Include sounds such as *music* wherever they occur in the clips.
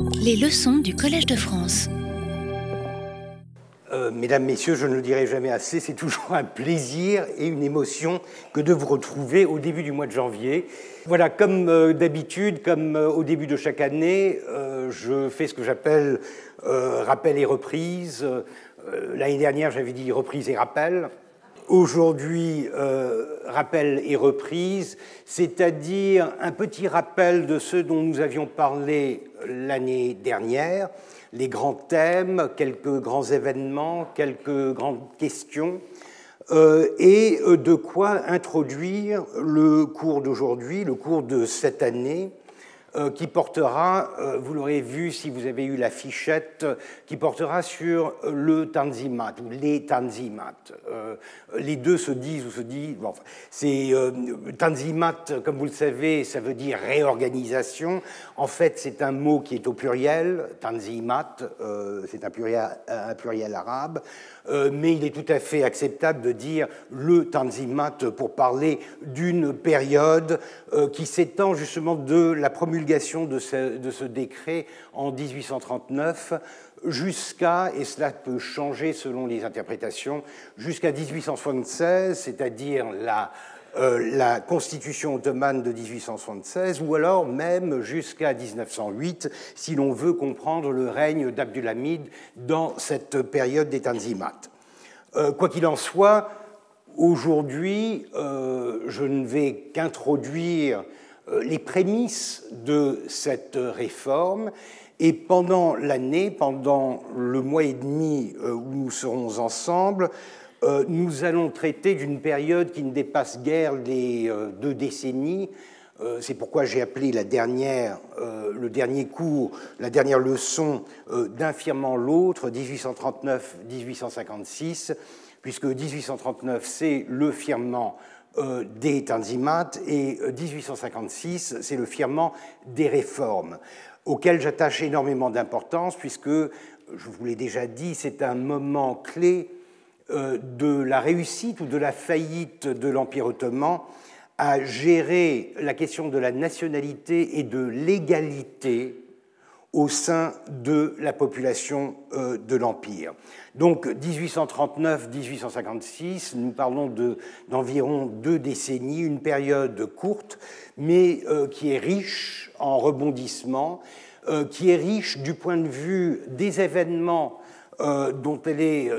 Les leçons du Collège de France. Euh, mesdames, Messieurs, je ne le dirai jamais assez, c'est toujours un plaisir et une émotion que de vous retrouver au début du mois de janvier. Voilà, comme euh, d'habitude, comme euh, au début de chaque année, je fais ce que j'appelle rappel et reprise. L'année dernière, j'avais dit reprise et rappel. Aujourd'hui, rappel et reprise, c'est-à-dire un petit rappel de ce dont nous avions parlé l'année dernière, les grands thèmes, quelques grands événements, quelques grandes questions, euh, et euh, de quoi introduire le cours d'aujourd'hui, le cours de cette année, euh, qui portera, euh, vous l'aurez vu si vous avez eu la fichette, qui portera sur le Tanzimat ou les Tanzimat. Euh, les deux se disent ou se disent. C'est Tanzimat, comme vous le savez, ça veut dire réorganisation. En fait, c'est un mot qui est au pluriel, Tanzimat, c'est un pluriel arabe. Mais il est tout à fait acceptable de dire le Tanzimat pour parler d'une période qui s'étend justement de la promulgation de ce, de ce décret en 1839 jusqu'à, et cela peut changer selon les interprétations, jusqu'à 1876, c'est-à-dire la, euh, la constitution ottomane de 1876, ou alors même jusqu'à 1908, si l'on veut comprendre le règne d'Abdulhamid dans cette période des Tanzimat. Euh, quoi qu'il en soit, aujourd'hui, euh, je ne vais qu'introduire les prémices de cette réforme. Et pendant l'année, pendant le mois et demi où nous serons ensemble, euh, nous allons traiter d'une période qui ne dépasse guère les deux décennies. C'est pourquoi j'ai appelé la dernière, le dernier cours, la dernière leçon d'infirmant l'autre, 1839-1856, puisque 1839, c'est le firmament euh, des Tanzimat et 1856, euh, c'est le firmament des réformes, auxquelles j'attache énormément d'importance puisque, je vous l'ai déjà dit, c'est un moment clé euh, de la réussite ou de la faillite de l'Empire ottoman à gérer la question de la nationalité et de l'égalité au sein de la population euh, de l'Empire. Donc 1839-1856, nous parlons d'environ deux décennies, une période courte, mais euh, qui est riche en rebondissements, euh, qui est riche du point de vue des événements euh, dont elle est,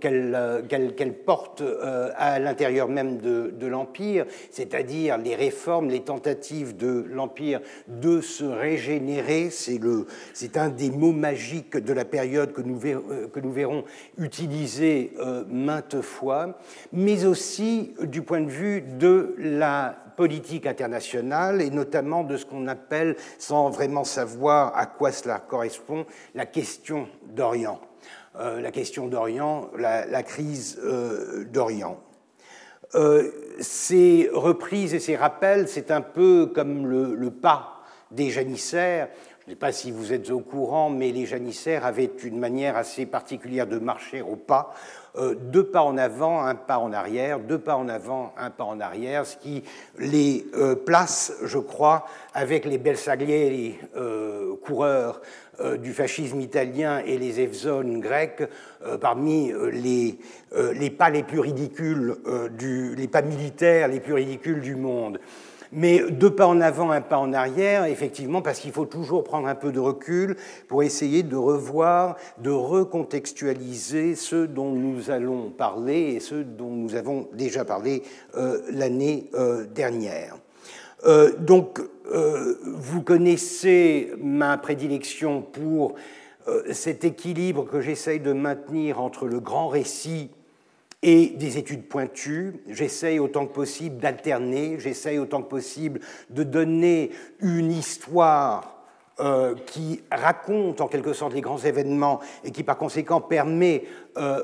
qu'elle, porte euh, à l'intérieur même de, l'Empire, c'est-à-dire les réformes, les tentatives de l'Empire de se régénérer. C'est, un des mots magiques de la période que nous, euh, que nous verrons utilisé maintes fois, mais aussi du point de vue de la politique internationale et notamment de ce qu'on appelle, sans vraiment savoir à quoi cela correspond, la question d'Orient. Euh, la question d'Orient, la, crise euh, d'Orient. Euh, ces reprises et ces rappels, c'est un peu comme le, pas des janissaires. Je ne sais pas si vous êtes au courant, mais les janissaires avaient une manière assez particulière de marcher au pas. deux pas en avant, un pas en arrière, deux pas en avant, un pas en arrière, ce qui les place, je crois, avec les Belsaglieri coureurs euh, du fascisme italien et les Evzones grecs euh, parmi euh, les, les, pas les plus ridicules, du, les pas militaires les plus ridicules du monde. Mais deux pas en avant, un pas en arrière, effectivement, parce qu'il faut toujours prendre un peu de recul pour essayer de revoir, de recontextualiser ce dont nous allons parler et ce dont nous avons déjà parlé l'année dernière. donc, euh, vous connaissez ma prédilection pour euh, cet équilibre que j'essaye de maintenir entre le grand récit et des études pointues. J'essaye autant que possible d'alterner, j'essaye autant que possible de donner une histoire euh, qui raconte en quelque sorte les grands événements et qui par conséquent permet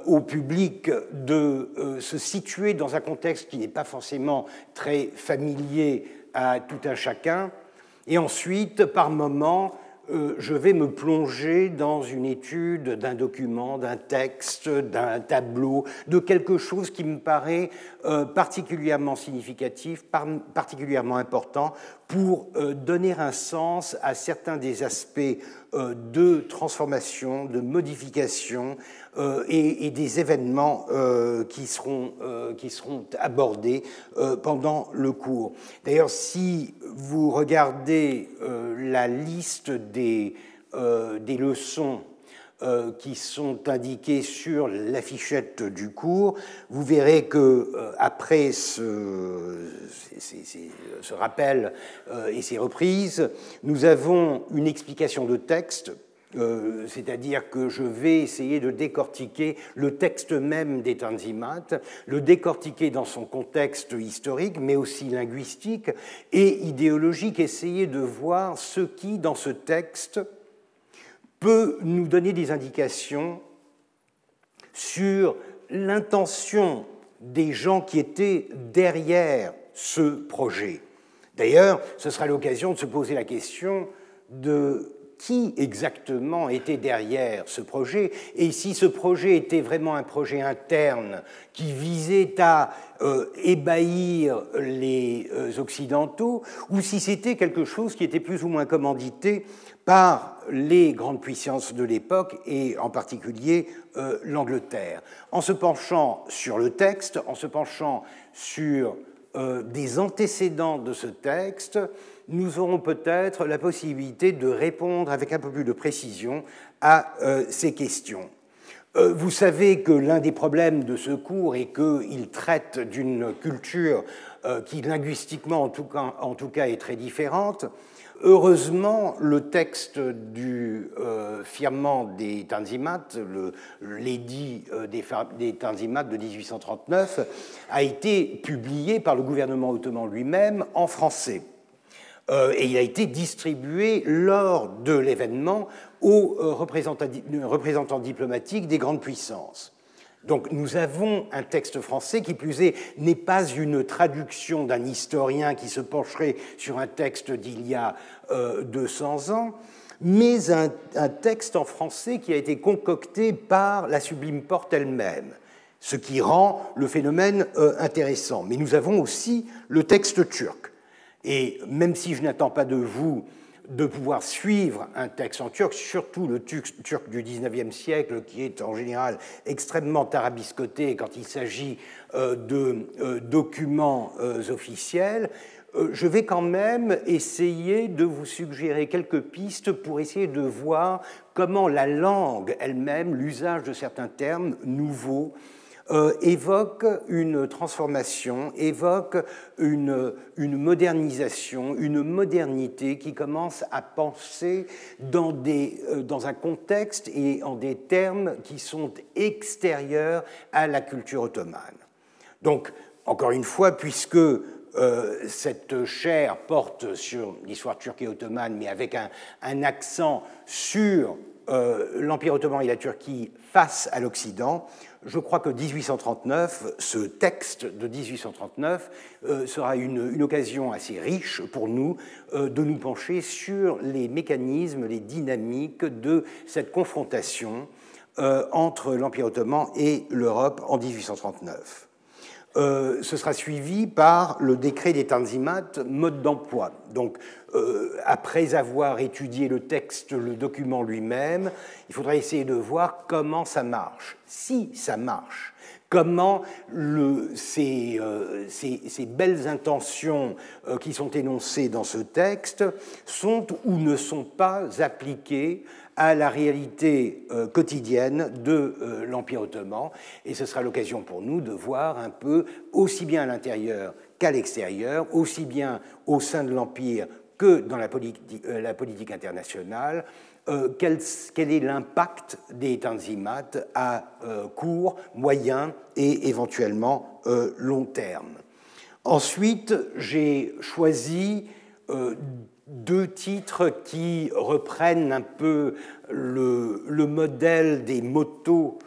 au public de se situer dans un contexte qui n'est pas forcément très familier à tout un chacun. Et ensuite, par moment, euh, je vais me plonger dans une étude d'un document, d'un texte, d'un tableau, de quelque chose qui me paraît euh, particulièrement significatif, particulièrement important pour euh, donner un sens à certains des aspects de transformation, de modification et, des événements qui, seront, qui seront abordés pendant le cours. D'ailleurs, si vous regardez la liste des, des leçons euh, qui sont indiqués sur l'affichette du cours, vous verrez que euh, après ce, rappel euh, et ces reprises, nous avons une explication de texte c'est-à-dire que je vais essayer de décortiquer le texte même des Tanzimat, le décortiquer dans son contexte historique, mais aussi linguistique et idéologique, essayer de voir ce qui, dans ce texte, peut nous donner des indications sur l'intention des gens qui étaient derrière ce projet. D'ailleurs, ce sera l'occasion de se poser la question de qui exactement était derrière ce projet et si ce projet était vraiment un projet interne qui visait à euh, ébahir les euh, Occidentaux ou si c'était quelque chose qui était plus ou moins commandité par les grandes puissances de l'époque et en particulier euh, l'Angleterre. En se penchant sur le texte, en se penchant sur des antécédents de ce texte, nous aurons peut-être la possibilité de répondre avec un peu plus de précision à euh, ces questions. Vous savez que l'un des problèmes de ce cours est qu'il traite d'une culture qui linguistiquement en tout, cas, est très différente. Heureusement, le texte du euh, des Tanzimat, l'édit euh, des, des Tanzimat de 1839, a été publié par le gouvernement ottoman lui-même en français. Euh, et il a été distribué lors de l'événement aux représentants diplomatiques des grandes puissances. Donc nous avons un texte français qui plus est n'est pas une traduction d'un historien qui se pencherait sur un texte d'il y a 200 euh, ans, mais un, texte en français qui a été concocté par la Sublime Porte elle-même, ce qui rend le phénomène euh, intéressant. Mais nous avons aussi le texte turc. Et même si je n'attends pas de vous de pouvoir suivre un texte en turc, surtout le turc, du XIXe siècle, qui est en général extrêmement tarabiscoté quand il s'agit euh, de euh, documents euh, officiels, je vais quand même essayer de vous suggérer quelques pistes pour essayer de voir comment la langue elle-même, l'usage de certains termes nouveaux, euh, évoque une transformation, évoque une, modernisation, une modernité qui commence à penser dans, des, euh, dans un contexte et en des termes qui sont extérieurs à la culture ottomane. Donc, encore une fois, puisque euh, cette chaire porte sur l'histoire turque et ottomane, mais avec un, un accent sur l'Empire ottoman et la Turquie face à l'Occident, je crois que 1839, ce texte de 1839, euh, sera une, occasion assez riche pour nous euh, de nous pencher sur les mécanismes, les dynamiques de cette confrontation euh, entre l'Empire ottoman et l'Europe en 1839. Ce sera suivi par le décret des Tanzimat, mode d'emploi. Donc, après avoir étudié le texte, le document lui-même, il faudra essayer de voir comment ça marche si ça marche, comment euh, ces, belles intentions euh, qui sont énoncées dans ce texte sont ou ne sont pas appliquées à la réalité euh, quotidienne de l'Empire ottoman. Et ce sera l'occasion pour nous de voir un peu, aussi bien à l'intérieur qu'à l'extérieur, aussi bien au sein de l'Empire que dans la politique, la politique internationale, euh, quel, est l'impact des tanzimat à euh, court, moyen et éventuellement euh, long terme. Ensuite, j'ai choisi deux titres qui reprennent un peu le, modèle des motos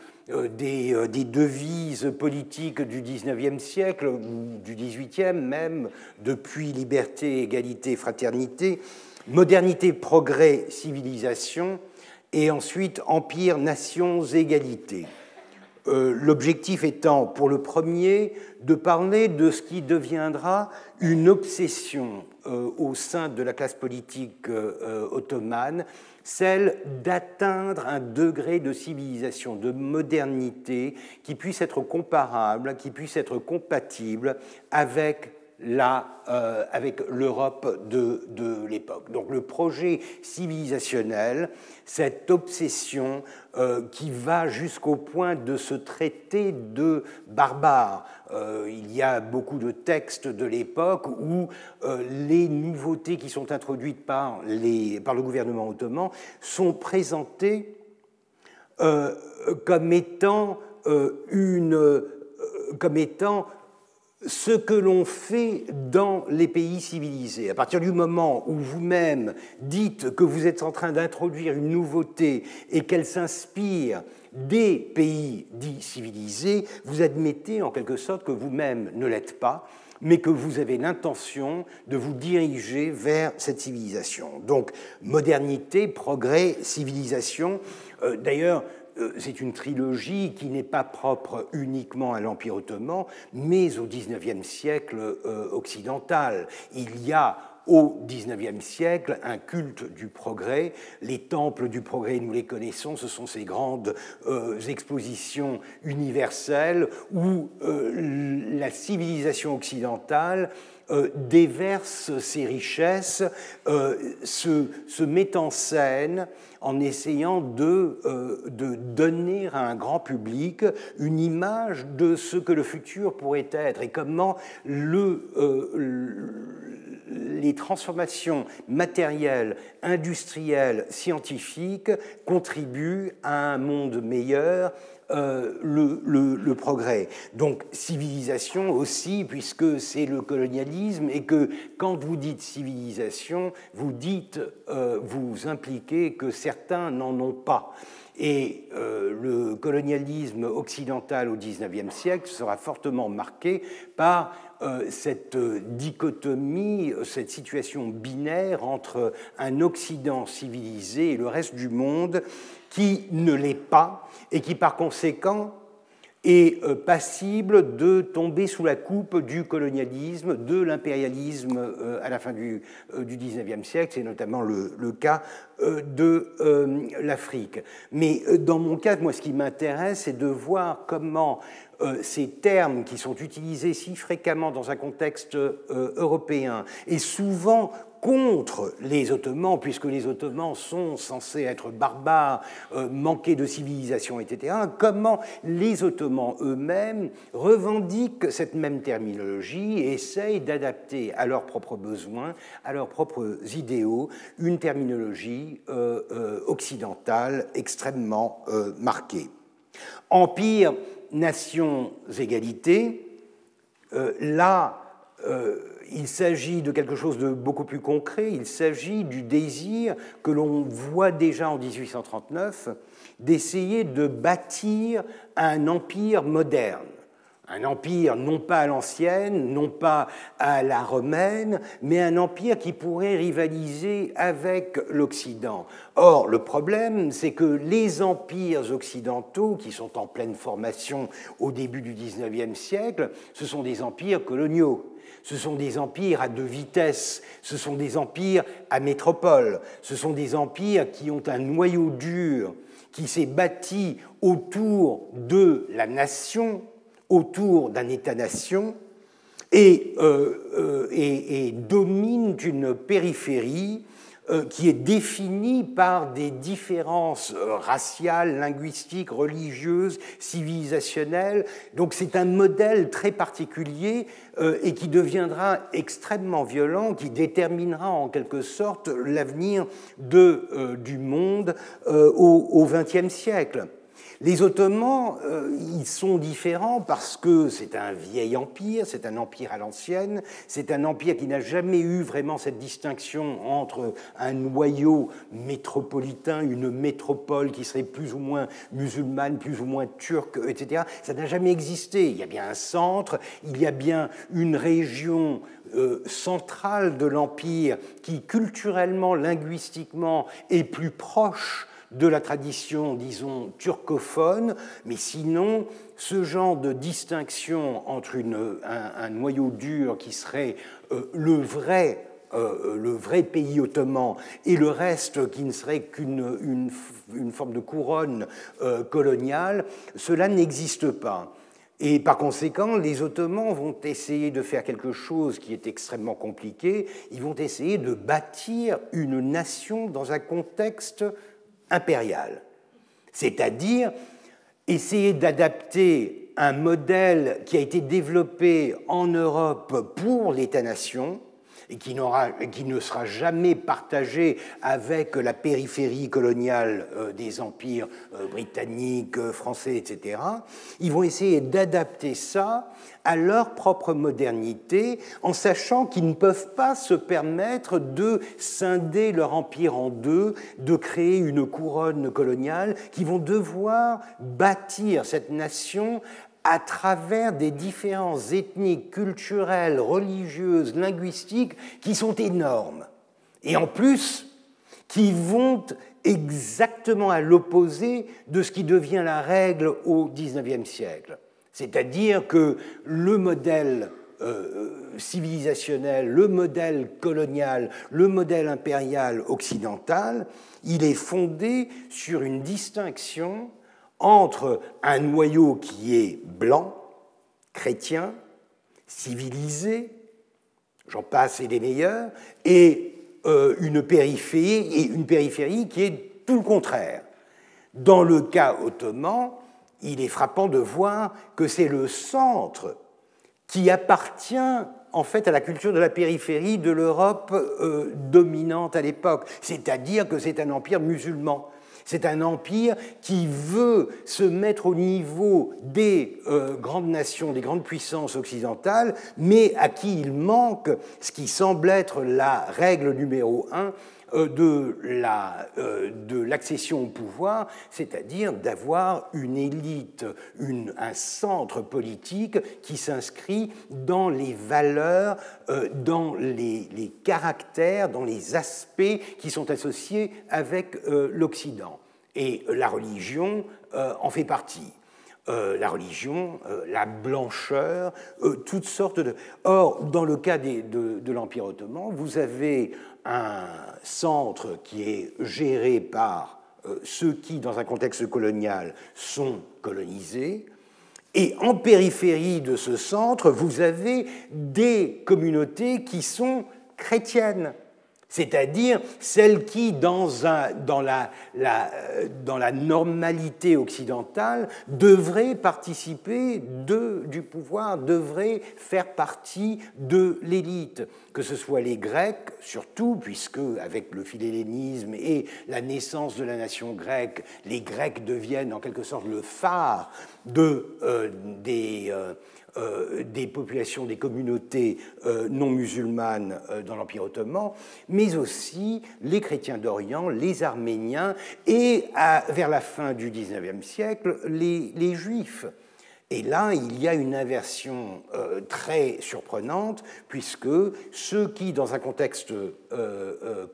des, des, devises politiques du XIXe siècle, ou du XVIIIe même, depuis liberté, égalité, fraternité, modernité, progrès, civilisation, et ensuite empire, nations, égalité. L'objectif étant, pour le premier, de parler de ce qui deviendra une obsession au sein de la classe politique ottomane, celle d'atteindre un degré de civilisation, de modernité qui puisse être comparable, qui puisse être compatible avec euh, avec l'Europe de, de l'époque. Donc le projet civilisationnel, cette obsession euh, qui va jusqu'au point de se traiter de barbares. Euh, il y a beaucoup de textes de l'époque où les nouveautés qui sont introduites par, les, par le gouvernement ottoman sont présentées comme étant une comme étant ce que l'on fait dans les pays civilisés. À partir du moment où vous-même dites que vous êtes en train d'introduire une nouveauté et qu'elle s'inspire des pays dits civilisés, vous admettez en quelque sorte que vous-même ne l'êtes pas, mais que vous avez l'intention de vous diriger vers cette civilisation. Donc modernité, progrès, civilisation. Euh, d'ailleurs, c'est une trilogie qui n'est pas propre uniquement à l'Empire ottoman, mais au XIXe siècle euh, occidental. Il y a au XIXe siècle un culte du progrès. Les temples du progrès, nous les connaissons, ce sont ces grandes euh, expositions universelles où la civilisation occidentale déverse ses richesses, se, se, met en scène en essayant euh, de, donner à un grand public une image de ce que le futur pourrait être et comment euh, les transformations matérielles, industrielles, scientifiques contribuent à un monde meilleur euh, le, progrès. Donc civilisation aussi, puisque c'est le colonialisme, et que quand vous dites civilisation, vous dites, euh, vous impliquez que certains n'en ont pas. Et euh, le colonialisme occidental au XIXe siècle sera fortement marqué par cette dichotomie, cette situation binaire entre un Occident civilisé et le reste du monde qui ne l'est pas et qui par conséquent est euh, passible de tomber sous la coupe du colonialisme, de l'impérialisme euh, à la fin du, euh, du 19e siècle, c'est notamment le, cas de l'Afrique. Mais dans mon cas, moi, ce qui m'intéresse, c'est de voir comment ces termes qui sont utilisés si fréquemment dans un contexte européen et souvent contre les Ottomans, puisque les Ottomans sont censés être barbares, euh, manquer de civilisation, etc., comment les Ottomans eux-mêmes revendiquent cette même terminologie et essayent d'adapter à leurs propres besoins, à leurs propres idéaux, une terminologie euh, euh, occidentale extrêmement marquée. Empire, nation, égalité, là, il s'agit de quelque chose de beaucoup plus concret, il s'agit du désir que l'on voit déjà en 1839 d'essayer de bâtir un empire moderne un empire non pas à l'ancienne, non pas à la romaine, mais un empire qui pourrait rivaliser avec l'Occident. Or, le problème, c'est que les empires occidentaux, qui sont en pleine formation au début du XIXe siècle, ce sont des empires coloniaux. Ce sont des empires à deux vitesses, ce sont des empires à métropole, ce sont des empires qui ont un noyau dur qui s'est bâti autour de la nation, autour d'un État-nation, et, euh, euh, dominent une périphérie qui est définie par des différences euh, raciales, linguistiques, religieuses, civilisationnelles. Donc c'est un modèle très particulier euh, et qui deviendra extrêmement violent, qui déterminera en quelque sorte l'avenir du monde au XXe siècle. Les Ottomans, euh, ils sont différents parce que c'est un vieil empire, c'est un empire à l'ancienne, c'est un empire qui n'a jamais eu vraiment cette distinction entre un noyau métropolitain, une métropole qui serait plus ou moins musulmane, plus ou moins turque, etc. Ça n'a jamais existé. Il y a bien un centre, il y a bien une région euh, centrale de l'empire qui culturellement, linguistiquement est plus proche de la tradition, disons, turcophone, mais sinon, ce genre de distinction entre un, noyau dur qui serait euh, le vrai euh, le vrai pays ottoman et le reste qui ne serait qu'une une, forme de couronne euh, coloniale, cela n'existe pas. Et par conséquent, les Ottomans vont essayer de faire quelque chose qui est extrêmement compliqué. Ils vont essayer de bâtir une nation dans un contexte impérial. C'est-à-dire essayer d'adapter un modèle qui a été développé en Europe pour l'État-nation, et qui, ne sera jamais partagé avec la périphérie coloniale euh, des empires euh, britanniques, euh, français, etc., ils vont essayer d'adapter ça à leur propre modernité, en sachant qu'ils ne peuvent pas se permettre de scinder leur empire en deux, de créer une couronne coloniale, qui vont devoir bâtir cette nation à travers des différences ethniques, culturelles, religieuses, linguistiques qui sont énormes. Et en plus, qui vont exactement à l'opposé de ce qui devient la règle au XIXe siècle. C'est-à-dire que le modèle euh, civilisationnel, le modèle colonial, le modèle impérial occidental, il est fondé sur une distinction entre un noyau qui est blanc, chrétien, civilisé, j'en passe et des meilleurs, et euh, une, périphérie, et une périphérie qui est tout le contraire. Dans le cas ottoman, il est frappant de voir que c'est le centre qui appartient en fait à la culture de la périphérie de l'Europe euh, dominante à l'époque, c'est-à-dire que c'est un empire musulman. C'est un empire qui veut se mettre au niveau des euh, grandes nations, des grandes puissances occidentales, mais à qui il manque ce qui semble être la règle numéro un, de l'accession au pouvoir, c'est-à-dire d'avoir une élite, un centre politique qui s'inscrit dans les valeurs, euh, dans les, caractères, dans les aspects qui sont associés avec l'Occident. Et la religion en fait partie. la religion, la blancheur, toutes sortes de... Or, dans le cas de l'Empire ottoman, vous avez un centre qui est géré par euh, ceux qui, dans un contexte colonial, sont colonisés. Et en périphérie de ce centre, vous avez des communautés qui sont chrétiennes c'est-à-dire celle qui, dans, la, normalité occidentale, devrait participer du pouvoir, devrait faire partie de l'élite, que ce soit les Grecs, surtout, puisque avec le philhellénisme et la naissance de la nation grecque, les Grecs deviennent en quelque sorte le phare euh, des... Euh, euh, des populations, des communautés euh, non musulmanes euh, dans l'Empire ottoman, mais aussi les chrétiens d'Orient, les Arméniens et, vers la fin du XIXe siècle, les, Juifs. Et là, il y a une inversion très surprenante, puisque ceux qui, dans un contexte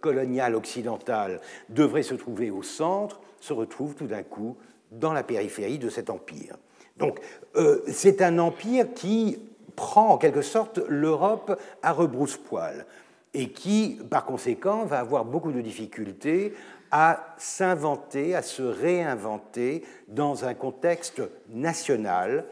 colonial occidental, devraient se trouver au centre, se retrouvent tout d'un coup dans la périphérie de cet empire. Donc euh, c'est un empire qui prend en quelque sorte l'Europe à rebrousse-poil et qui, par conséquent, va avoir beaucoup de difficultés à s'inventer, à se réinventer dans un contexte national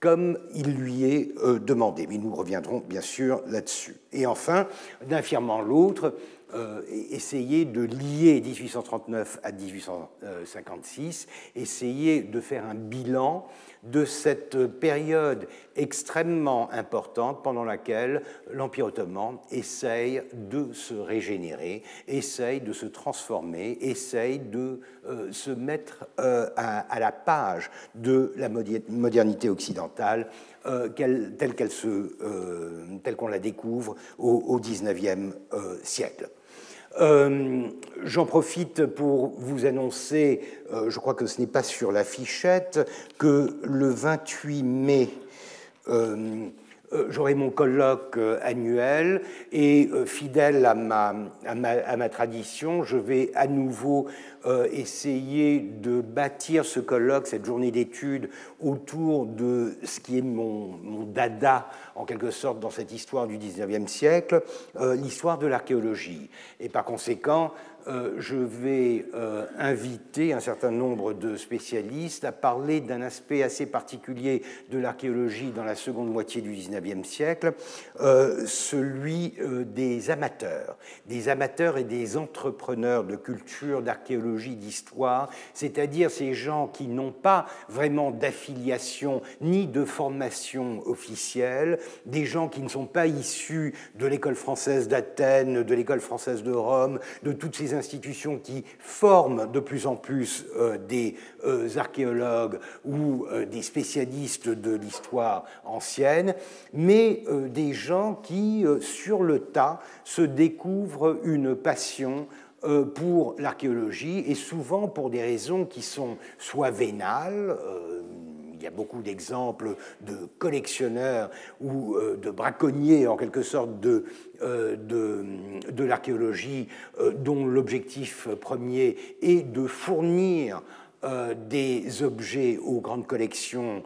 comme il lui est euh, demandé. Mais nous reviendrons bien sûr là-dessus. Et enfin, d'un firmant l'autre, euh, essayer de lier 1839 à 1856, essayer de faire un bilan de cette période extrêmement importante pendant laquelle l'Empire ottoman essaye de se régénérer, essaye de se transformer, essaye de euh, se mettre euh, à, la page de la modernité occidentale euh, telle qu'on la découvre au XIXe siècle. Euh, j'en profite pour vous annoncer, euh, je crois que ce n'est pas sur la fichette, que le 28 mai, euh, j'aurai mon colloque annuel et fidèle à ma, tradition, je vais à nouveau essayer de bâtir ce colloque, cette journée d'études, autour de ce qui est mon, mon, dada, en quelque sorte, dans cette histoire du 19e siècle, l'histoire de l'archéologie. Et par conséquent, euh, je vais euh, inviter un certain nombre de spécialistes à parler d'un aspect assez particulier de l'archéologie dans la seconde moitié du XIXe siècle, euh, celui des amateurs, des amateurs et des entrepreneurs de culture, d'archéologie, d'histoire, c'est-à-dire ces gens qui n'ont pas vraiment d'affiliation ni de formation officielle, des gens qui ne sont pas issus de l'école française d'Athènes, de l'école française de Rome, de toutes ces institutions qui forment de plus en plus euh, des euh, archéologues ou euh, des spécialistes de l'histoire ancienne, mais des gens qui, sur le tas, se découvrent une passion pour l'archéologie et souvent pour des raisons qui sont soit vénales, il y a beaucoup d'exemples de collectionneurs ou euh, de braconniers, en quelque sorte, de, euh, de, l'archéologie, euh, dont l'objectif premier est de fournir des objets aux grandes collections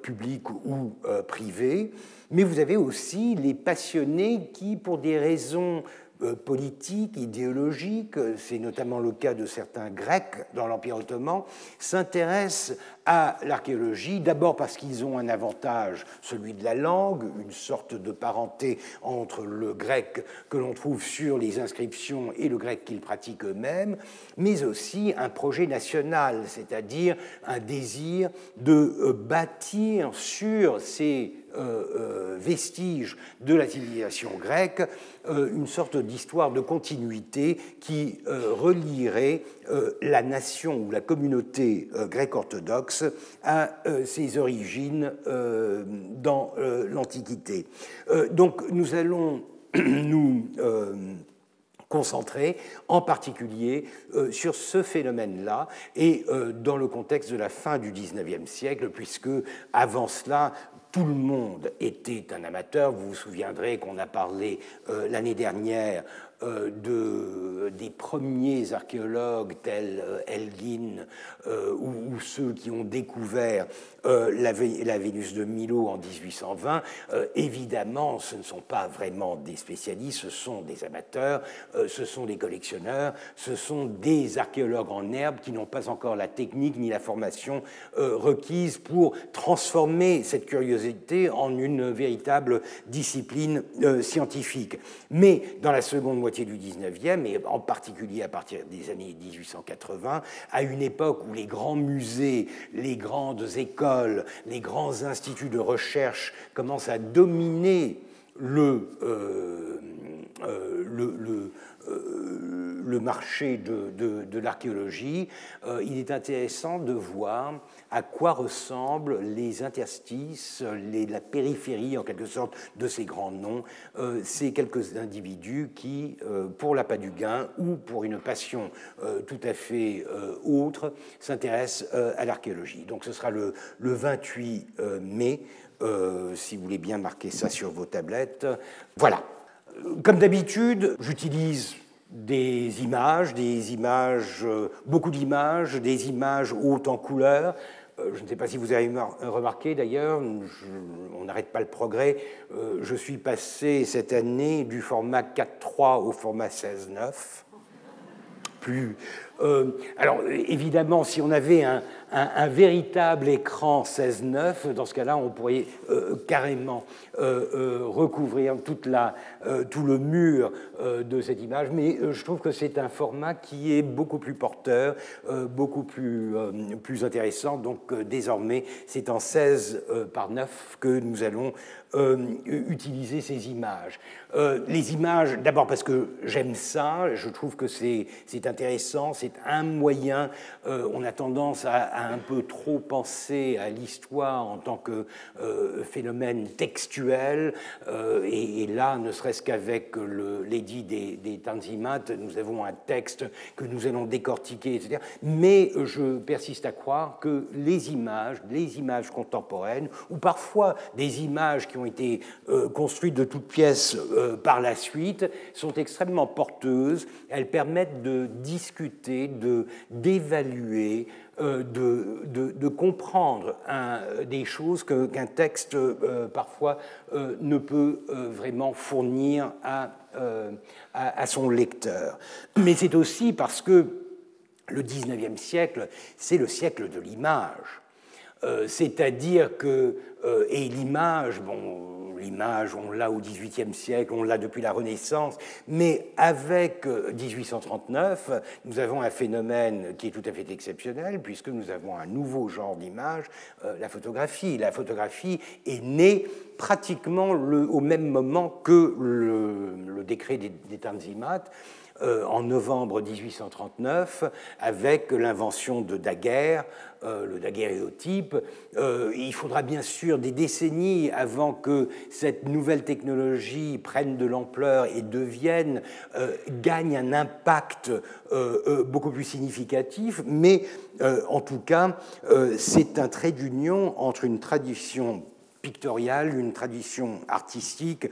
publiques ou privées. Mais vous avez aussi les passionnés qui, pour des raisons euh, politique, idéologique, c'est notamment le cas de certains Grecs dans l'Empire ottoman, s'intéressent à l'archéologie, d'abord parce qu'ils ont un avantage, celui de la langue, une sorte de parenté entre le grec que l'on trouve sur les inscriptions et le grec qu'ils pratiquent eux-mêmes, mais aussi un projet national, c'est-à-dire un désir de euh, bâtir sur ces euh, vestiges de la civilisation grecque une sorte d'histoire de continuité qui relierait la nation ou la communauté grecque orthodoxe à ses origines dans l'Antiquité. donc nous allons *clears throat* nous concentrer en particulier sur ce phénomène-là et dans le contexte de la fin du XIXe siècle, puisque avant cela, tout le monde était un amateur. Vous vous souviendrez qu'on a parlé euh, l'année dernière euh, de, des premiers archéologues tels euh, Elgin ou, ceux qui ont découvert la, la, Vénus de Milo en 1820. évidemment, ce ne sont pas vraiment des spécialistes, ce sont des amateurs, ce sont des collectionneurs, ce sont des archéologues en herbe qui n'ont pas encore la technique ni la formation requise pour transformer cette curiosité en une véritable discipline euh, scientifique. Mais dans la seconde moitié du 19e, et en particulier à partir des années 1880, à une époque où les grands musées, les grandes écoles, les grands instituts de recherche commencent à dominer le, euh, euh, euh, le marché de, l'archéologie, il est intéressant de voir à quoi ressemblent les interstices, la périphérie en quelque sorte de ces grands noms, ces quelques individus qui, pour l'appât du gain ou pour une passion tout à fait autre, s'intéressent à l'archéologie. Donc ce sera le 28 mai, si vous voulez bien marquer ça sur vos tablettes. Voilà. Comme d'habitude, j'utilise des images, des images, euh, beaucoup d'images, des images hautes en couleurs. Euh, je ne sais pas si vous avez remarqué d'ailleurs, on n'arrête pas le progrès. Euh, je suis passé cette année du format 4.3 au format 16.9. Plus euh, alors évidemment, si on avait un, véritable écran 16-9, dans ce cas-là, on pourrait euh, carrément euh, recouvrir toute la, tout le mur de cette image, mais je trouve que c'est un format qui est beaucoup plus porteur, beaucoup plus, plus intéressant. Donc désormais, c'est en 16 par 9 que nous allons utiliser ces images. les images, d'abord parce que j'aime ça, je trouve que c'est intéressant, c'est un moyen. on a tendance à, un peu trop penser à l'histoire en tant que phénomène textuel. Et, là, ne serait-ce qu'avec l'édit des, des Tanzimat, nous avons un texte que nous allons décortiquer, etc. Mais je persiste à croire que les images, les images contemporaines, ou parfois des images qui ont été construites de toutes pièces par la suite, sont extrêmement porteuses. Elles permettent de discuter, de, d'évaluer, euh, de, de, comprendre des choses qu'un texte euh, parfois euh, ne peut vraiment fournir à, à, son lecteur. Mais c'est aussi parce que le 19e siècle, c'est le siècle de l'image. C'est-à-dire que, et l'image, bon, l'image, on l'a au XVIIIe siècle, on l'a depuis la Renaissance, mais avec 1839, euh, nous avons un phénomène qui est tout à fait exceptionnel, puisque nous avons un nouveau genre d'image, euh, la photographie. La photographie est née pratiquement au même moment que le, décret des, des. Euh, en novembre 1839 avec l'invention de Daguerre, euh, le daguerréotype. Euh, il faudra bien sûr des décennies avant que cette nouvelle technologie prenne de l'ampleur et devienne, gagne un impact beaucoup plus significatif, mais en tout cas, c'est un trait d'union entre une tradition pictoriale, une tradition artistique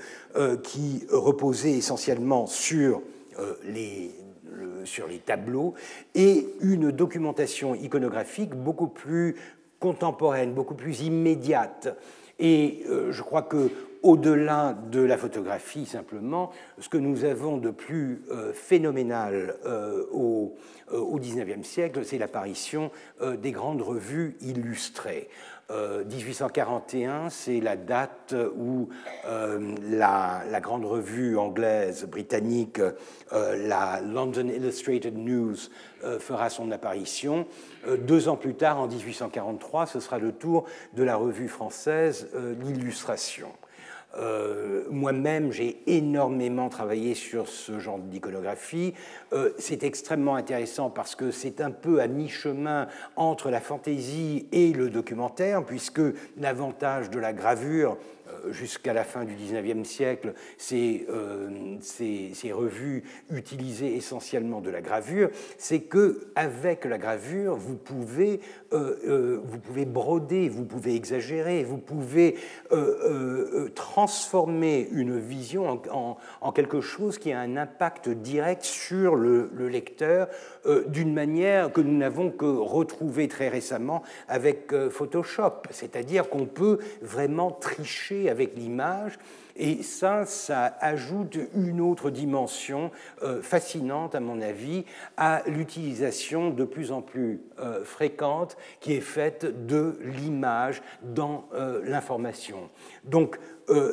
qui reposait essentiellement sur euh, sur les tableaux et une documentation iconographique beaucoup plus contemporaine, beaucoup plus immédiate. Et euh, je crois que au-delà de la photographie simplement, ce que nous avons de plus euh, phénoménal au XIXe siècle, c'est l'apparition des grandes revues illustrées. 1841, euh, c'est la date où euh, la, grande revue anglaise, britannique, euh, la London Illustrated News, fera son apparition. deux ans plus tard, en 1843, ce sera le tour de la revue française L'Illustration. Euh, moi-même, j'ai énormément travaillé sur ce genre d'iconographie. Euh, c'est extrêmement intéressant parce que c'est un peu à mi-chemin entre la fantaisie et le documentaire, puisque l'avantage de la gravure, jusqu'à la fin du XIXe siècle, ces, ces, revues utilisaient essentiellement de la gravure, c'est que avec la gravure, vous pouvez, vous pouvez broder, vous pouvez exagérer, vous pouvez transformer une vision en, quelque chose qui a un impact direct sur le, lecteur euh, d'une manière que nous n'avons que retrouvée très récemment avec euh, Photoshop. C'est-à-dire qu'on peut vraiment tricher avec l'image et ça, ça ajoute une autre dimension euh, fascinante, à mon avis, à l'utilisation de plus en plus euh, fréquente qui est faite de l'image dans euh, l'information. Donc,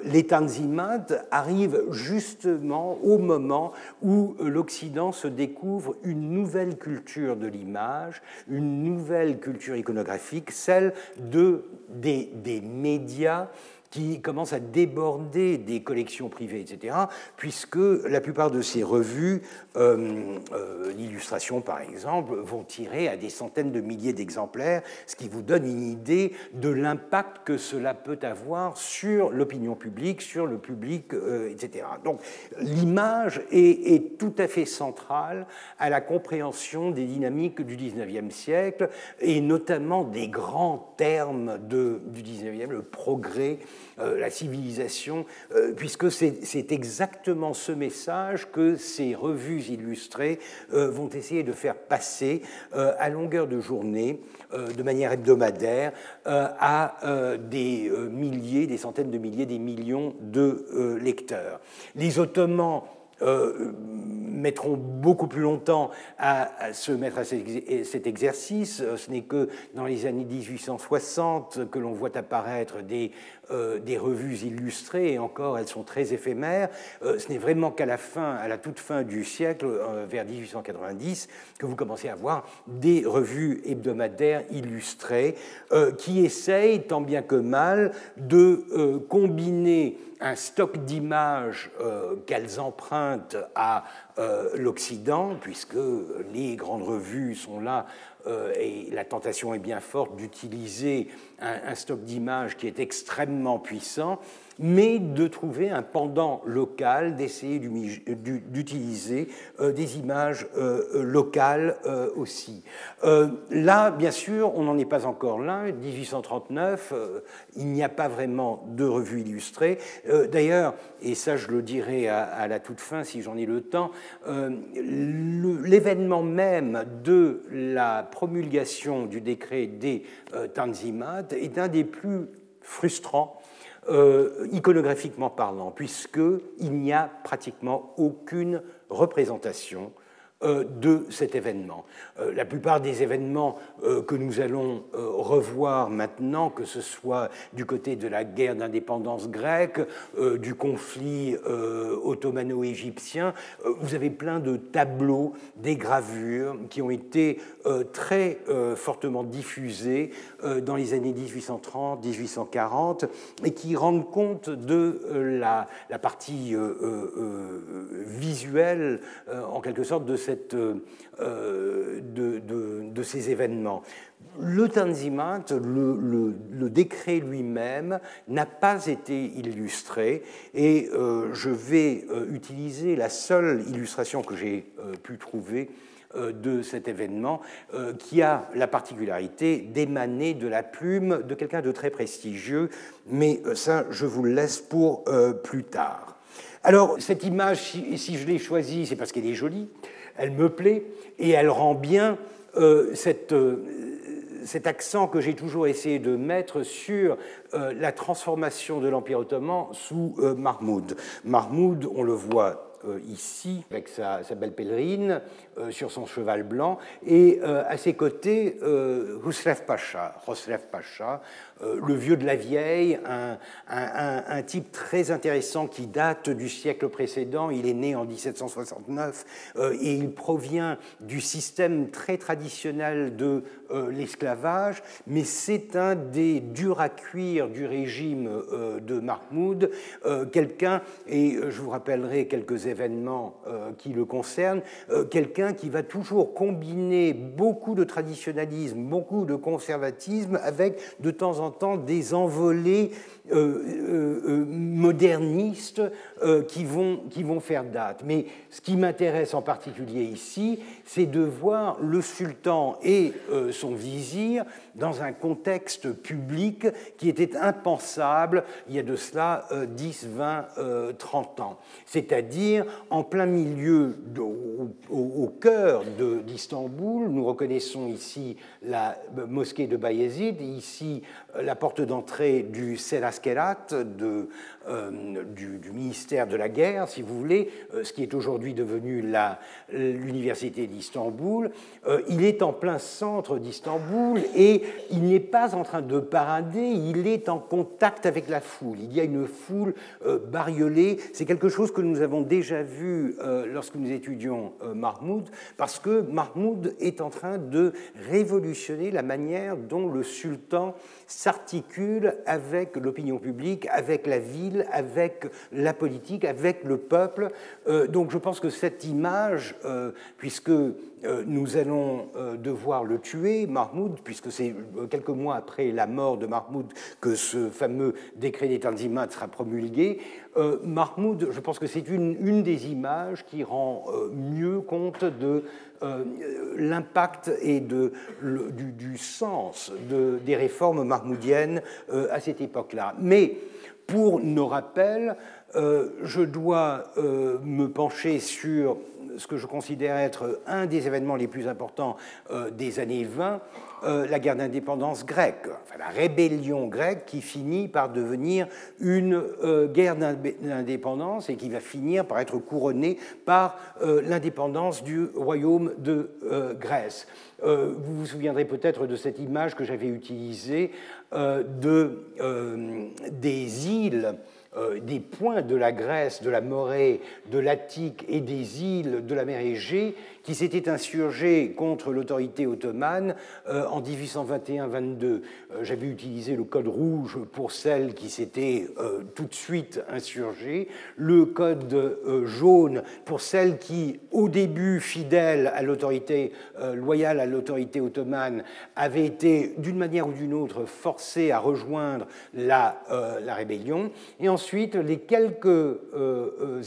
les Tanzimat arrivent justement au moment où l'Occident se découvre une nouvelle culture de l'image, une nouvelle culture iconographique, celle de, des, des médias qui commence à déborder des collections privées, etc., puisque la plupart de ces revues, euh, euh, l'illustration par exemple, vont tirer à des centaines de milliers d'exemplaires, ce qui vous donne une idée de l'impact que cela peut avoir sur l'opinion publique, sur le public, euh, etc. Donc l'image est, tout à fait centrale à la compréhension des dynamiques du 19e siècle, et notamment des grands termes du 19e, le progrès, euh, la civilisation, euh, puisque c'est exactement ce message que ces revues illustrées euh, vont essayer de faire passer à longueur de journée, de manière hebdomadaire, à des milliers, des centaines de milliers, des millions de lecteurs. Les Ottomans mettront beaucoup plus longtemps à, se mettre à cet exercice. Ce n'est que dans les années 1860 que l'on voit apparaître des, euh, des revues illustrées, et encore elles sont très éphémères. Euh, ce n'est vraiment qu'à la fin, à la toute fin du siècle, vers 1890, que vous commencez à voir des revues hebdomadaires illustrées qui essayent, tant bien que mal, de combiner un stock d'images qu'elles empruntent emprunte à l'Occident, puisque les grandes revues sont là et la tentation est bien forte d'utiliser un, stock d'images qui est extrêmement puissant mais de trouver un pendant local, d'essayer d'utiliser euh, des images euh, euh, locales aussi. Là, bien sûr, on n'en est pas encore là. 1839, il n'y a pas vraiment de revue illustrée. D'ailleurs, et ça je le dirai à, la toute fin si j'en ai le temps, l'événement même de la promulgation du décret des Tanzimat est un des plus frustrants euh, iconographiquement parlant, puisqu'il n'y a pratiquement aucune représentation de cet événement. Euh, la plupart des événements euh, que nous allons revoir maintenant, que ce soit du côté de la guerre d'indépendance grecque, du conflit ottomano-égyptien, vous avez plein de tableaux, des gravures qui ont été très fortement diffusés dans les années 1830-1840 et qui rendent compte de la, la partie visuelle, en quelque sorte, de euh, de, ces événements. Le Tanzimat, le, décret lui-même, n'a pas été illustré et euh, je vais euh, utiliser la seule illustration que j'ai pu trouver de cet événement, qui a la particularité d'émaner de la plume de quelqu'un de très prestigieux, mais ça, je vous le laisse pour plus tard. Alors, cette image, si je l'ai choisie, c'est parce qu'elle est jolie elle me plaît et elle rend bien euh, euh, cet accent que j'ai toujours essayé de mettre sur euh, la transformation de l'Empire ottoman sous Mahmoud. Mahmoud, on le voit ici, avec sa, belle pèlerine, sur son cheval blanc, et à ses côtés, Husrev Pacha. Pacha, euh, le vieux de la vieille, un, type très intéressant qui date du siècle précédent. Il est né en 1769 euh, et il provient du système très traditionnel de euh, l'esclavage, mais c'est un des durs à cuire du régime de Mahmoud, quelqu'un, et je vous rappellerai quelques événements qui le concernent, quelqu'un qui va toujours combiner beaucoup de traditionnalisme, beaucoup de conservatisme avec de temps en temps des envolées modernistes qui, vont, qui vont faire date. Mais ce qui m'intéresse en particulier ici, c'est de voir le sultan et son vizir dans un contexte public qui était impensable il y a de cela 10, 20, 30 ans. C'est-à-dire en plein milieu, au, cœur d'Istanbul, nous reconnaissons ici la mosquée de Bayezid, ici la porte d'entrée du De, euh, du, ministère de la guerre, si vous voulez, euh, ce qui est aujourd'hui devenu l'université d'Istanbul. Euh, il est en plein centre d'Istanbul et il n'est pas en train de parader, il est en contact avec la foule. Il y a une foule bariolée. C'est quelque chose que nous avons déjà vu lorsque nous étudions Mahmoud, parce que Mahmoud est en train de révolutionner la manière dont le sultan s'articule avec l'opinion publique, avec la ville, avec la politique, avec le peuple. Euh, donc je pense que cette image, euh, puisque euh, nous allons devoir le tuer, Mahmoud, puisque c'est quelques mois après la mort de Mahmoud que ce fameux décret des sera promulgué, Mahmoud, je pense que c'est une, des images qui rend mieux compte de l'impact et de, du, sens de, des réformes mahmoudiennes à cette époque-là. Mais pour nos rappels, euh, je dois me pencher sur ce que je considère être un des événements les plus importants des années 20, euh, la guerre d'indépendance grecque, enfin, la rébellion grecque qui finit par devenir une euh, guerre d'indépendance et qui va finir par être couronnée par euh, l'indépendance du royaume de Grèce. vous vous souviendrez peut-être de cette image que j'avais utilisée de, des îles des points de la Grèce, de la Morée, de l'Attique et des îles de la mer Égée qui s'était insurgé contre l'autorité ottomane euh, en 1821-22. Euh, j'avais utilisé le code rouge pour celles qui s'étaient euh, tout de suite insurgées, le code jaune pour celles qui, au début fidèles à l'autorité, loyales à l'autorité ottomane, avaient été d'une manière ou d'une autre forcées à rejoindre la rébellion, et ensuite les quelques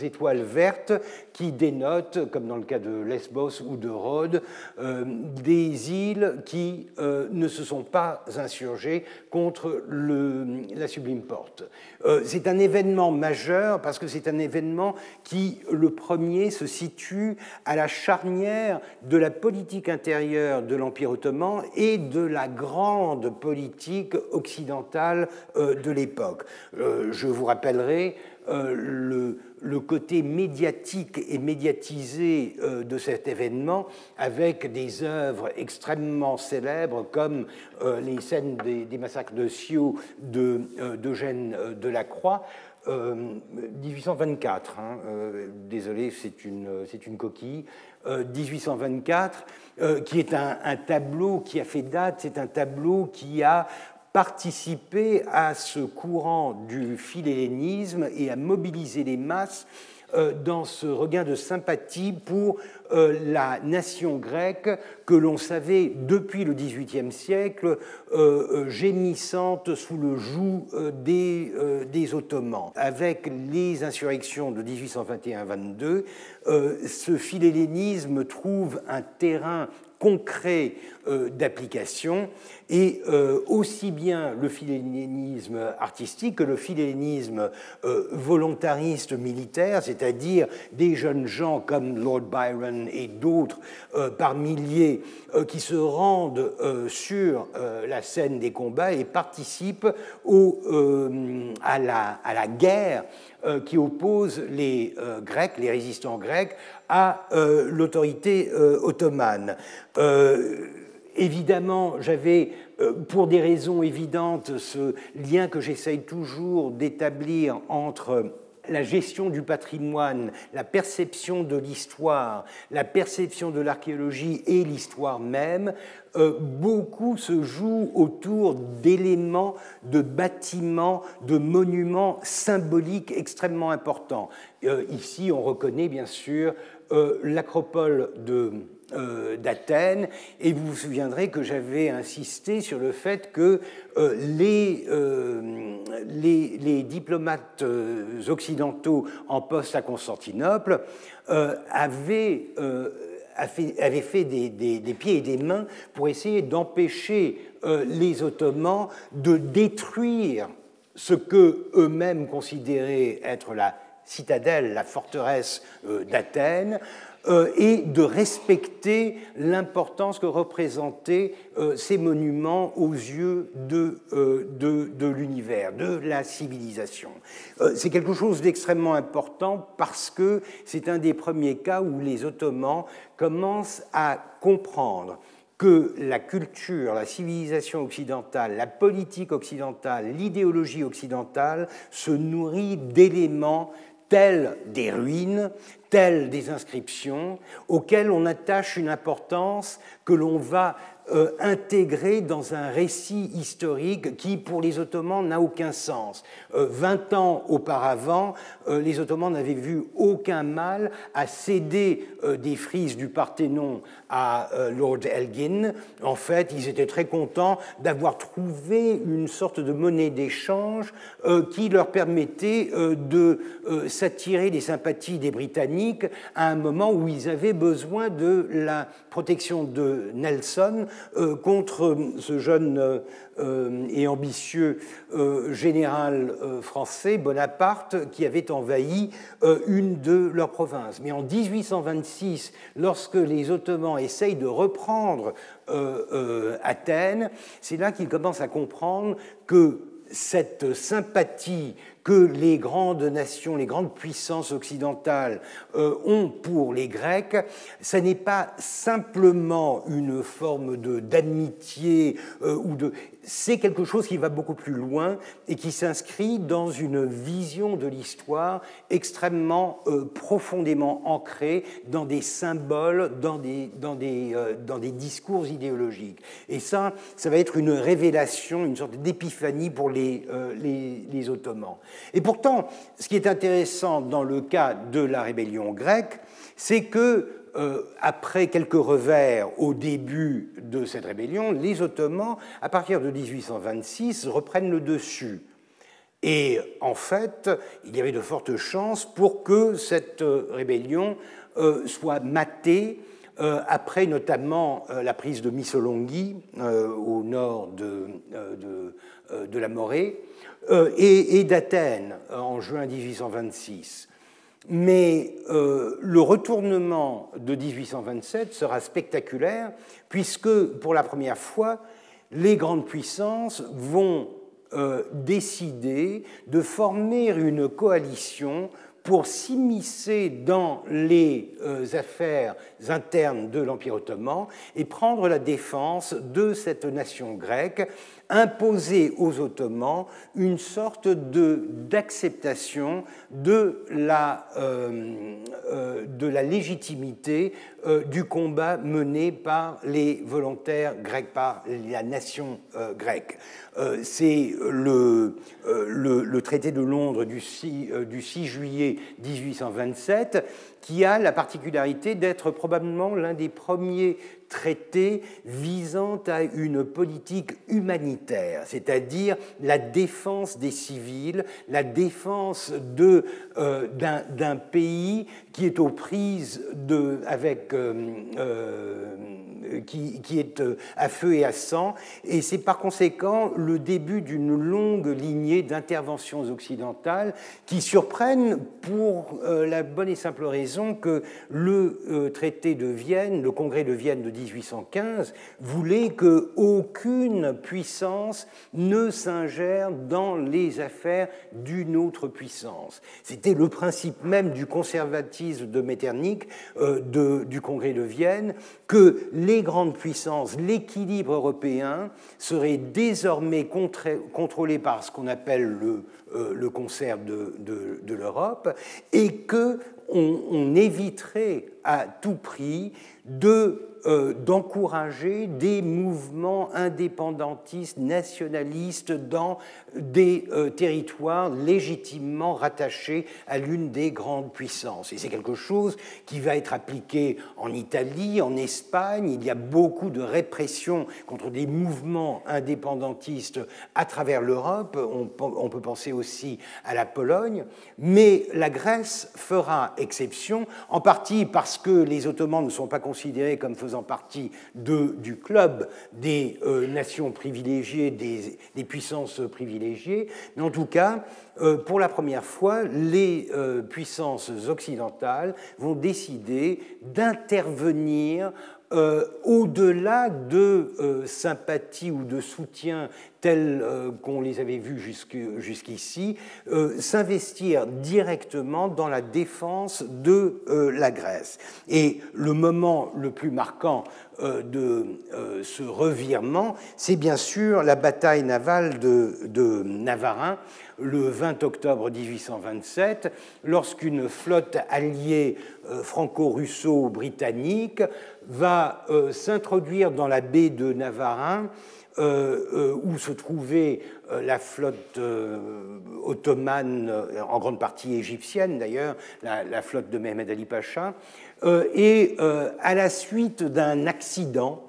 étoiles vertes qui dénotent, comme dans le cas de Lesbos, ou de Rhodes, euh, des îles qui euh, ne se sont pas insurgées contre la Sublime Porte. Euh, c'est un événement majeur parce que c'est un événement qui, le premier, se situe à la charnière de la politique intérieure de l'Empire ottoman et de la grande politique occidentale de l'époque. Je vous rappellerai le le côté médiatique et médiatisé euh, de cet événement avec des œuvres extrêmement célèbres comme euh, les scènes des, massacres de Scio euh, d'Eugène de, Delacroix. 1824, hein, désolé, c'est une, coquille. 1824, qui est un, tableau qui a fait date, c'est un tableau qui a participer à ce courant du philhellénisme et à mobiliser les masses euh, dans ce regain de sympathie pour euh, la nation grecque que l'on savait depuis le XVIIIe siècle euh, gémissante sous le joug des, des, Ottomans. Avec les insurrections de 1821-22, ce philhellénisme trouve un terrain concret d'application. Et euh, aussi bien le philhellénisme artistique que le philhellénisme euh, volontariste militaire, c'est-à-dire des jeunes gens comme Lord Byron et d'autres par milliers qui se rendent sur la scène des combats et participent à, la, guerre qui oppose les Grecs, les résistants grecs, à l'autorité ottomane évidemment, j'avais, euh, pour des raisons évidentes, ce lien que j'essaye toujours d'établir entre la gestion du patrimoine, la perception de l'histoire, la perception de l'archéologie et l'histoire même, euh, beaucoup se joue autour d'éléments, de bâtiments, de monuments symboliques extrêmement importants. Euh, ici, on reconnaît bien sûr l'acropole de euh, d'Athènes, et vous vous souviendrez que j'avais insisté sur le fait que euh, euh, les, les, diplomates occidentaux en poste à Constantinople avaient, avaient, fait des, des, pieds et des mains pour essayer d'empêcher les Ottomans de détruire ce que eux-mêmes considéraient être la citadelle, la forteresse d'Athènes, et de respecter l'importance que représentaient euh, ces monuments aux yeux de, euh, de, de l'univers, de la civilisation. c'est quelque chose d'extrêmement important parce que c'est un des premiers cas où les Ottomans commencent à comprendre que la culture, la civilisation occidentale, la politique occidentale, l'idéologie occidentale se nourrit d'éléments tels des ruines, telles des inscriptions, auxquelles on attache une importance que l'on va euh, intégré dans un récit historique qui, pour les Ottomans, n'a aucun sens. Euh, vingt ans auparavant, euh, les Ottomans n'avaient vu aucun mal à céder des frises du Parthénon à Lord Elgin. En fait, ils étaient très contents d'avoir trouvé une sorte de monnaie d'échange qui leur permettait de s'attirer les sympathies des Britanniques à un moment où ils avaient besoin de la protection de Nelson euh, contre ce jeune euh, et ambitieux euh, général français, Bonaparte, qui avait envahi une de leurs provinces. Mais en 1826, lorsque les Ottomans essayent de reprendre Athènes, c'est là qu'ils commencent à comprendre que cette sympathie que les grandes nations, les grandes puissances occidentales euh, ont pour les Grecs, ce n'est pas simplement une forme d'amitié euh, ou de c'est quelque chose qui va beaucoup plus loin et qui s'inscrit dans une vision de l'histoire extrêmement euh, profondément ancrée dans des symboles, dans des, dans, des, dans des discours idéologiques. Et ça, ça va être une révélation, une sorte d'épiphanie pour les, les Ottomans. Et pourtant, ce qui est intéressant dans le cas de la rébellion grecque, c'est que euh, après quelques revers au début de cette rébellion, les Ottomans, à partir de 1826, reprennent le dessus. Et en fait, il y avait de fortes chances pour que cette euh, rébellion euh, soit matée après notamment la prise de Missolonghi au nord de, de, la Morée et d'Athènes en juin 1826. Mais euh, le retournement de 1827 sera spectaculaire puisque pour la première fois, les grandes puissances vont euh, décider de former une coalition pour s'immiscer dans les euh, affaires internes de l'Empire ottoman et prendre la défense de cette nation grecque imposer aux Ottomans une sorte d'acceptation de, la, euh, euh, de la légitimité euh, du combat mené par les volontaires grecs, par la nation grecque. C'est le, traité de Londres du 6, du 6 juillet 1827 qui a la particularité d'être probablement l'un des premiers traités visant à une politique humanitaire, c'est-à-dire la défense des civils, la défense euh, d'un, pays qui est aux prises de, avec, euh, euh, qui, qui, est à feu et à sang, et c'est par conséquent le début d'une longue lignée d'interventions occidentales qui surprennent pour la bonne et simple raison que le traité de Vienne, le congrès de Vienne de 1815 voulait que aucune puissance ne s'ingère dans les affaires d'une autre puissance. C'était le principe même du conservatisme de Metternich euh, de, du congrès de Vienne que les grandes puissances, l'équilibre européen serait désormais contrôlé par ce qu'on appelle le, euh, concert de, l'Europe et que on, éviterait à tout prix de euh, d'encourager des mouvements indépendantistes, nationalistes dans des euh, territoires légitimement rattachés à l'une des grandes puissances. Et c'est quelque chose qui va être appliqué en Italie, en Espagne. Il y a beaucoup de répression contre des mouvements indépendantistes à travers l'Europe. On, on peut penser aussi à la Pologne. Mais la Grèce fera exception, en partie parce que les Ottomans ne sont pas considérés comme faisant faisant partie de, du club des euh, nations privilégiées, des, puissances privilégiées, mais en tout cas, euh, pour la première fois, les euh, puissances occidentales vont décider d'intervenir euh, au-delà de euh, sympathie ou de soutien tels euh, qu'on les avait vus jusqu'ici, s'investir directement dans la défense de la Grèce. Et le moment le plus marquant de ce revirement, c'est bien sûr la bataille navale de, de Navarin le 20 octobre 1827, lorsqu'une flotte alliée franco-russo-britannique va euh, s'introduire dans la baie de Navarin, euh, euh, où se trouvait la flotte ottomane, en grande partie égyptienne d'ailleurs, la, flotte de Mehmed Ali Pacha, et à la suite d'un accident,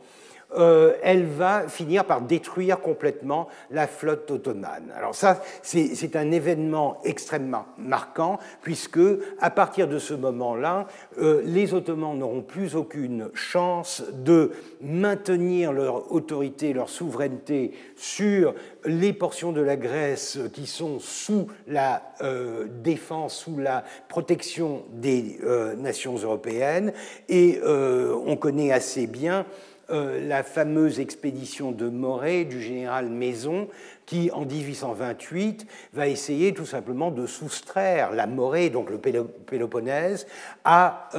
euh, elle va finir par détruire complètement la flotte ottomane. Alors ça, c'est un événement extrêmement marquant, puisque à partir de ce moment-là, euh, les Ottomans n'auront plus aucune chance de maintenir leur autorité, leur souveraineté sur les portions de la Grèce qui sont sous la euh, défense, sous la protection des nations européennes. Et on connaît assez bien la fameuse expédition de Moret du général Maison, qui en 1828 va essayer tout simplement de soustraire la Morée, donc le Péloponnèse, à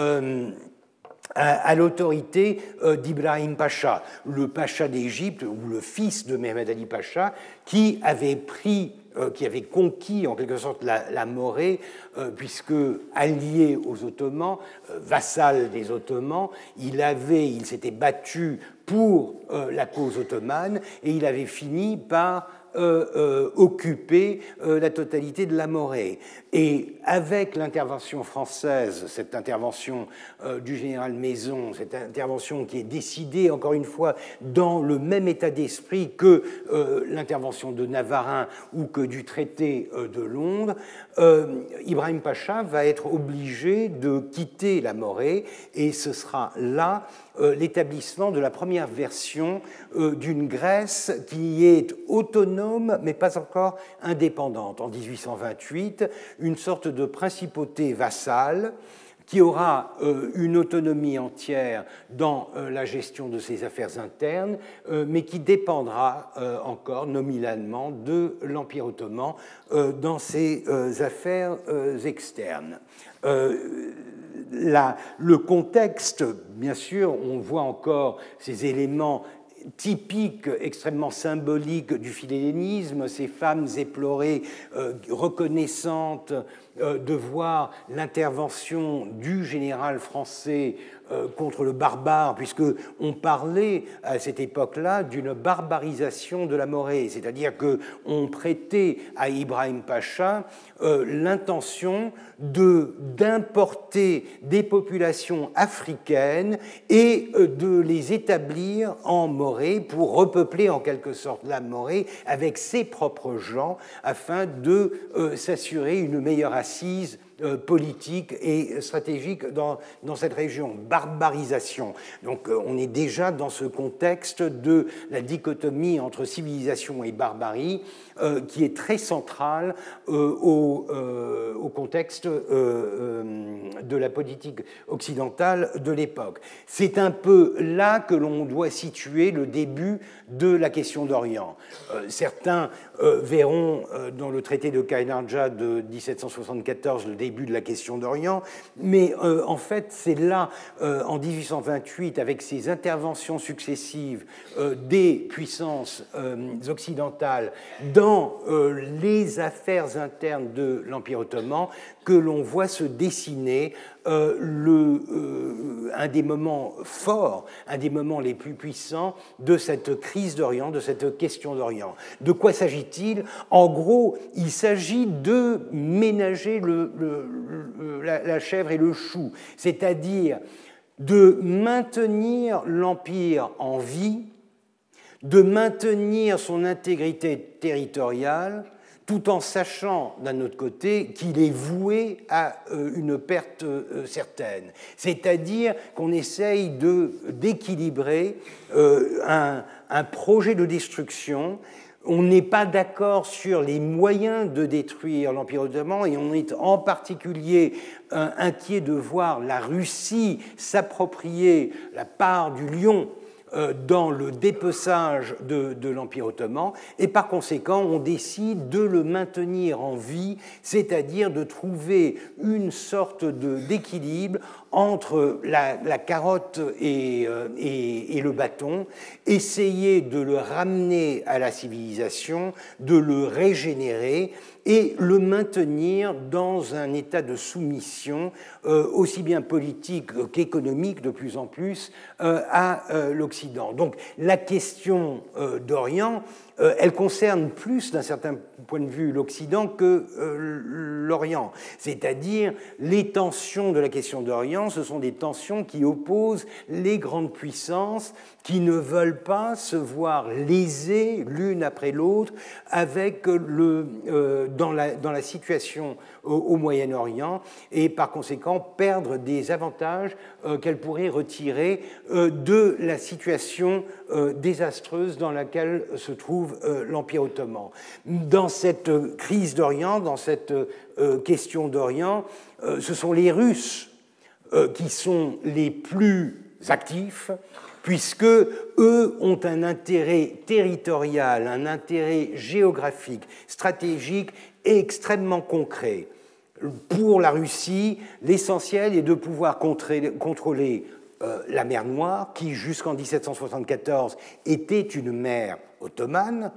à, l'autorité euh, d'Ibrahim Pacha, le pacha d'Égypte, ou le fils de Mehmed Ali Pacha, qui avait pris euh, qui avait conquis en quelque sorte la, Morée, euh, puisque allié aux Ottomans, vassal des Ottomans, il avait, il s'était battu pour la cause ottomane et il avait fini par euh, euh, occuper euh, la totalité de la Morée. Et avec l'intervention française, cette intervention du général Maison, cette intervention qui est décidée, encore une fois, dans le même état d'esprit que l'intervention de Navarin ou que du traité de Londres, Ibrahim Pacha va être obligé de quitter la Morée et ce sera là euh, l'établissement de la première version euh, d'une Grèce qui est autonome mais pas encore indépendante. En 1828, une sorte de principauté vassale qui aura euh, une autonomie entière dans la gestion de ses affaires internes, mais qui dépendra encore nominalement de l'Empire ottoman dans ses affaires externes le contexte, bien sûr, on voit encore ces éléments typiques, extrêmement symboliques du philhellénisme, ces femmes éplorées, euh, reconnaissantes euh, de voir l'intervention du général français contre le barbare, puisque on parlait à cette époque-là d'une barbarisation de la Morée, c'est-à-dire que on prêtait à Ibrahim Pacha euh, l'intention de d'importer des populations africaines et euh, de les établir en Morée pour repeupler en quelque sorte la Morée avec ses propres gens afin de s'assurer une meilleure assise euh, politique et stratégique dans, dans cette région. Barbarisation. Donc euh, on est déjà dans ce contexte de la dichotomie entre civilisation et barbarie qui est très centrale au, au, contexte de la politique occidentale de l'époque. C'est un peu là que l'on doit situer le début de la question d'Orient. certains verront dans le traité de Kainarja de 1774 le début de la question d'Orient, mais euh, en fait, c'est là, euh, en 1828, avec ces interventions successives euh, des puissances occidentales les affaires internes de l'Empire ottoman, que l'on voit se dessiner euh, euh, un des moments forts, un des moments les plus puissants de cette crise d'Orient, de cette question d'Orient. De quoi s'agit-il? En gros, il s'agit de ménager la chèvre et le chou, c'est-à-dire de maintenir l'Empire en vie, de maintenir son intégrité territoriale, tout en sachant d'un autre côté qu'il est voué à euh, une perte euh, certaine. C'est-à-dire qu'on essaye d'équilibrer euh, un, un projet de destruction on n'est pas d'accord sur les moyens de détruire l'Empire ottoman et on est en particulier inquiet de voir la Russie s'approprier la part du lion dans le dépeçage de, l'Empire ottoman, et par conséquent, on décide de le maintenir en vie, c'est-à-dire de trouver une sorte d'équilibre entre la, carotte euh, et, le bâton, essayer de le ramener à la civilisation, de le régénérer, et le maintenir dans un état de soumission, euh, aussi bien politique qu'économique de plus en plus, euh, à l'Occident. Donc la question d'Orient, elle concerne plus d'un certain point de vue l'Occident que l'Orient. C'est-à-dire les tensions de la question d'Orient, ce sont des tensions qui opposent les grandes puissances qui ne veulent pas se voir lésées l'une après l'autre euh, dans, la, dans, la, situation au, Moyen-Orient et par conséquent perdre des avantages euh, qu'elles pourraient retirer euh, de la situation désastreuse dans laquelle se trouve l'Empire ottoman. Dans cette crise d'Orient, dans cette question d'Orient, ce sont les Russes qui sont les plus actifs, puisque eux ont un intérêt territorial, un intérêt géographique, stratégique et extrêmement concret. Pour la Russie, l'essentiel est de pouvoir contrôler euh, la mer Noire, qui jusqu'en 1774 était une mer ottomane,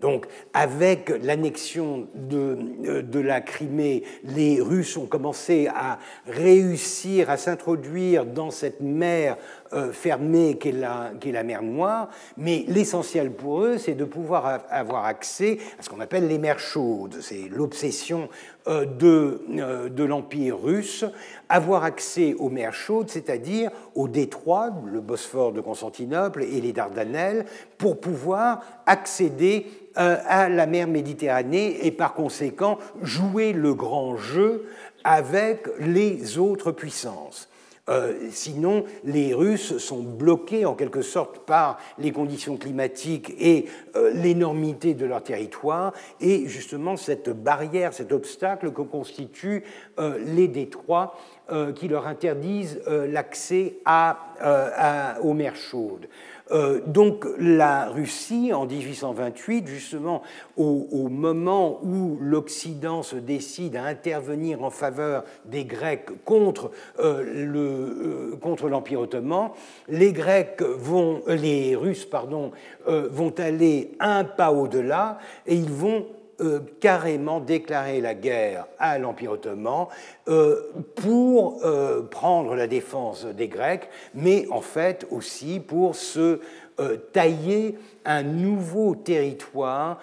donc, avec l'annexion de, euh, de, la Crimée, les Russes ont commencé à réussir à s'introduire dans cette mer euh, fermée qu'est la, la, mer Noire, mais l'essentiel pour eux, c'est de pouvoir avoir accès à ce qu'on appelle les mers chaudes. C'est l'obsession euh, de, de l'Empire russe, avoir accès aux mers chaudes, c'est-à-dire aux détroits, le Bosphore de Constantinople et les Dardanelles, pour pouvoir accéder à la mer Méditerranée et par conséquent jouer le grand jeu avec les autres puissances. Euh, sinon, les Russes sont bloqués en quelque sorte par les conditions climatiques et euh, l'énormité de leur territoire et justement cette barrière, cet obstacle que constituent les détroits qui leur interdisent l'accès aux mers chaudes. Euh, donc la Russie, en 1828, justement au, moment où l'Occident se décide à intervenir en faveur des Grecs euh, euh, contre l'Empire ottoman, les Grecs vont, les Russes pardon, vont aller un pas au-delà et ils vont euh, carrément déclaré la guerre à l'Empire ottoman euh, pour euh, prendre la défense des Grecs, mais en fait aussi pour se tailler un nouveau territoire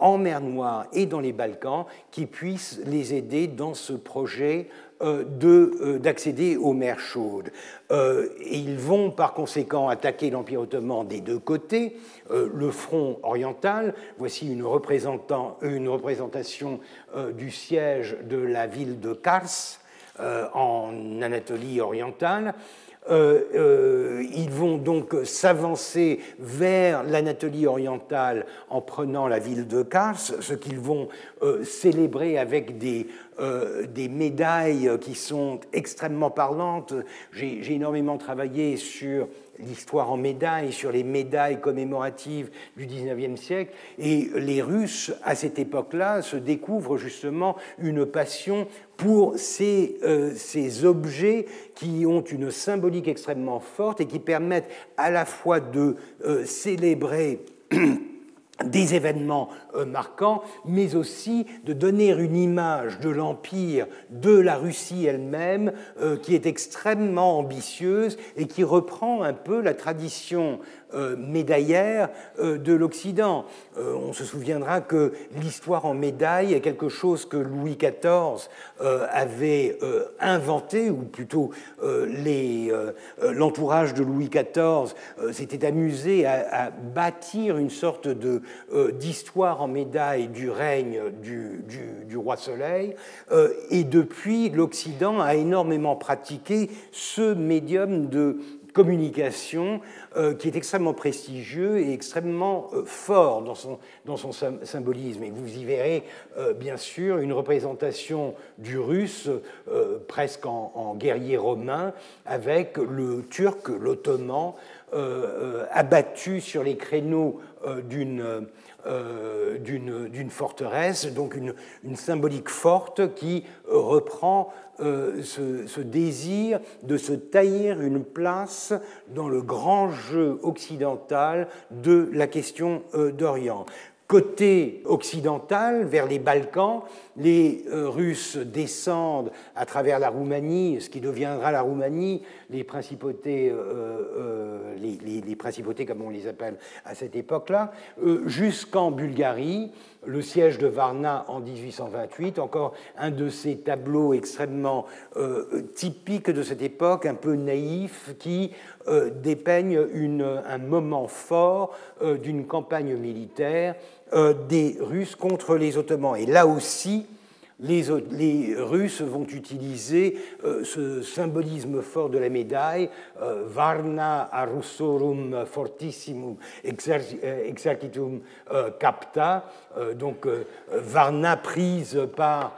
en mer Noire et dans les Balkans qui puisse les aider dans ce projet d'accéder aux mers chaudes. ils vont par conséquent attaquer l'Empire ottoman des deux côtés. Euh, le front oriental. Voici une, une représentation euh, du siège de la ville de Kars euh, en Anatolie orientale. Ils vont donc s'avancer vers l'Anatolie orientale en prenant la ville de Kars, ce qu'ils vont célébrer avec des, des, médailles qui sont extrêmement parlantes. J'ai énormément travaillé sur l'histoire en médailles, sur les médailles commémoratives du XIXe siècle. Et les Russes, à cette époque-là, se découvrent justement une passion pour ces, euh, ces, objets qui ont une symbolique extrêmement forte et qui permettent à la fois de euh, célébrer *clears throat* des événements euh, marquants, mais aussi de donner une image de l'Empire, de la Russie elle-même, euh, qui est extrêmement ambitieuse et qui reprend un peu la tradition euh, médaillère euh, de l'Occident. Euh, on se souviendra que l'histoire en médaille est quelque chose que Louis XIV avait inventé, ou plutôt l'entourage de Louis XIV s'était amusé à, bâtir une sorte d'histoire en médaille du règne du, du roi Soleil. et depuis, l'Occident a énormément pratiqué ce médium de communication euh, qui est extrêmement prestigieux et extrêmement euh, fort dans son, symbolisme. Et vous y verrez euh, bien sûr une représentation du russe presque en, guerrier romain avec le turc, l'ottoman, abattu sur les créneaux d'une d'une forteresse, donc une, symbolique forte qui reprend euh, ce, désir de se tailler une place dans le grand jeu occidental de la question euh, d'Orient. Côté occidental, vers les Balkans, les euh, Russes descendent à travers la Roumanie, ce qui deviendra la Roumanie, les principautés, les, principautés comme on les appelle à cette époque-là, jusqu'en Bulgarie, le siège de Varna en 1828, encore un de ces tableaux extrêmement euh, typiques de cette époque, un peu naïf, qui euh, dépeigne un moment fort euh, d'une campagne militaire des Russes contre les Ottomans. Et là aussi, les, Russes vont utiliser euh, ce symbolisme fort de la médaille, euh, Varna arussorum fortissimum exercitum capta, donc Varna prise par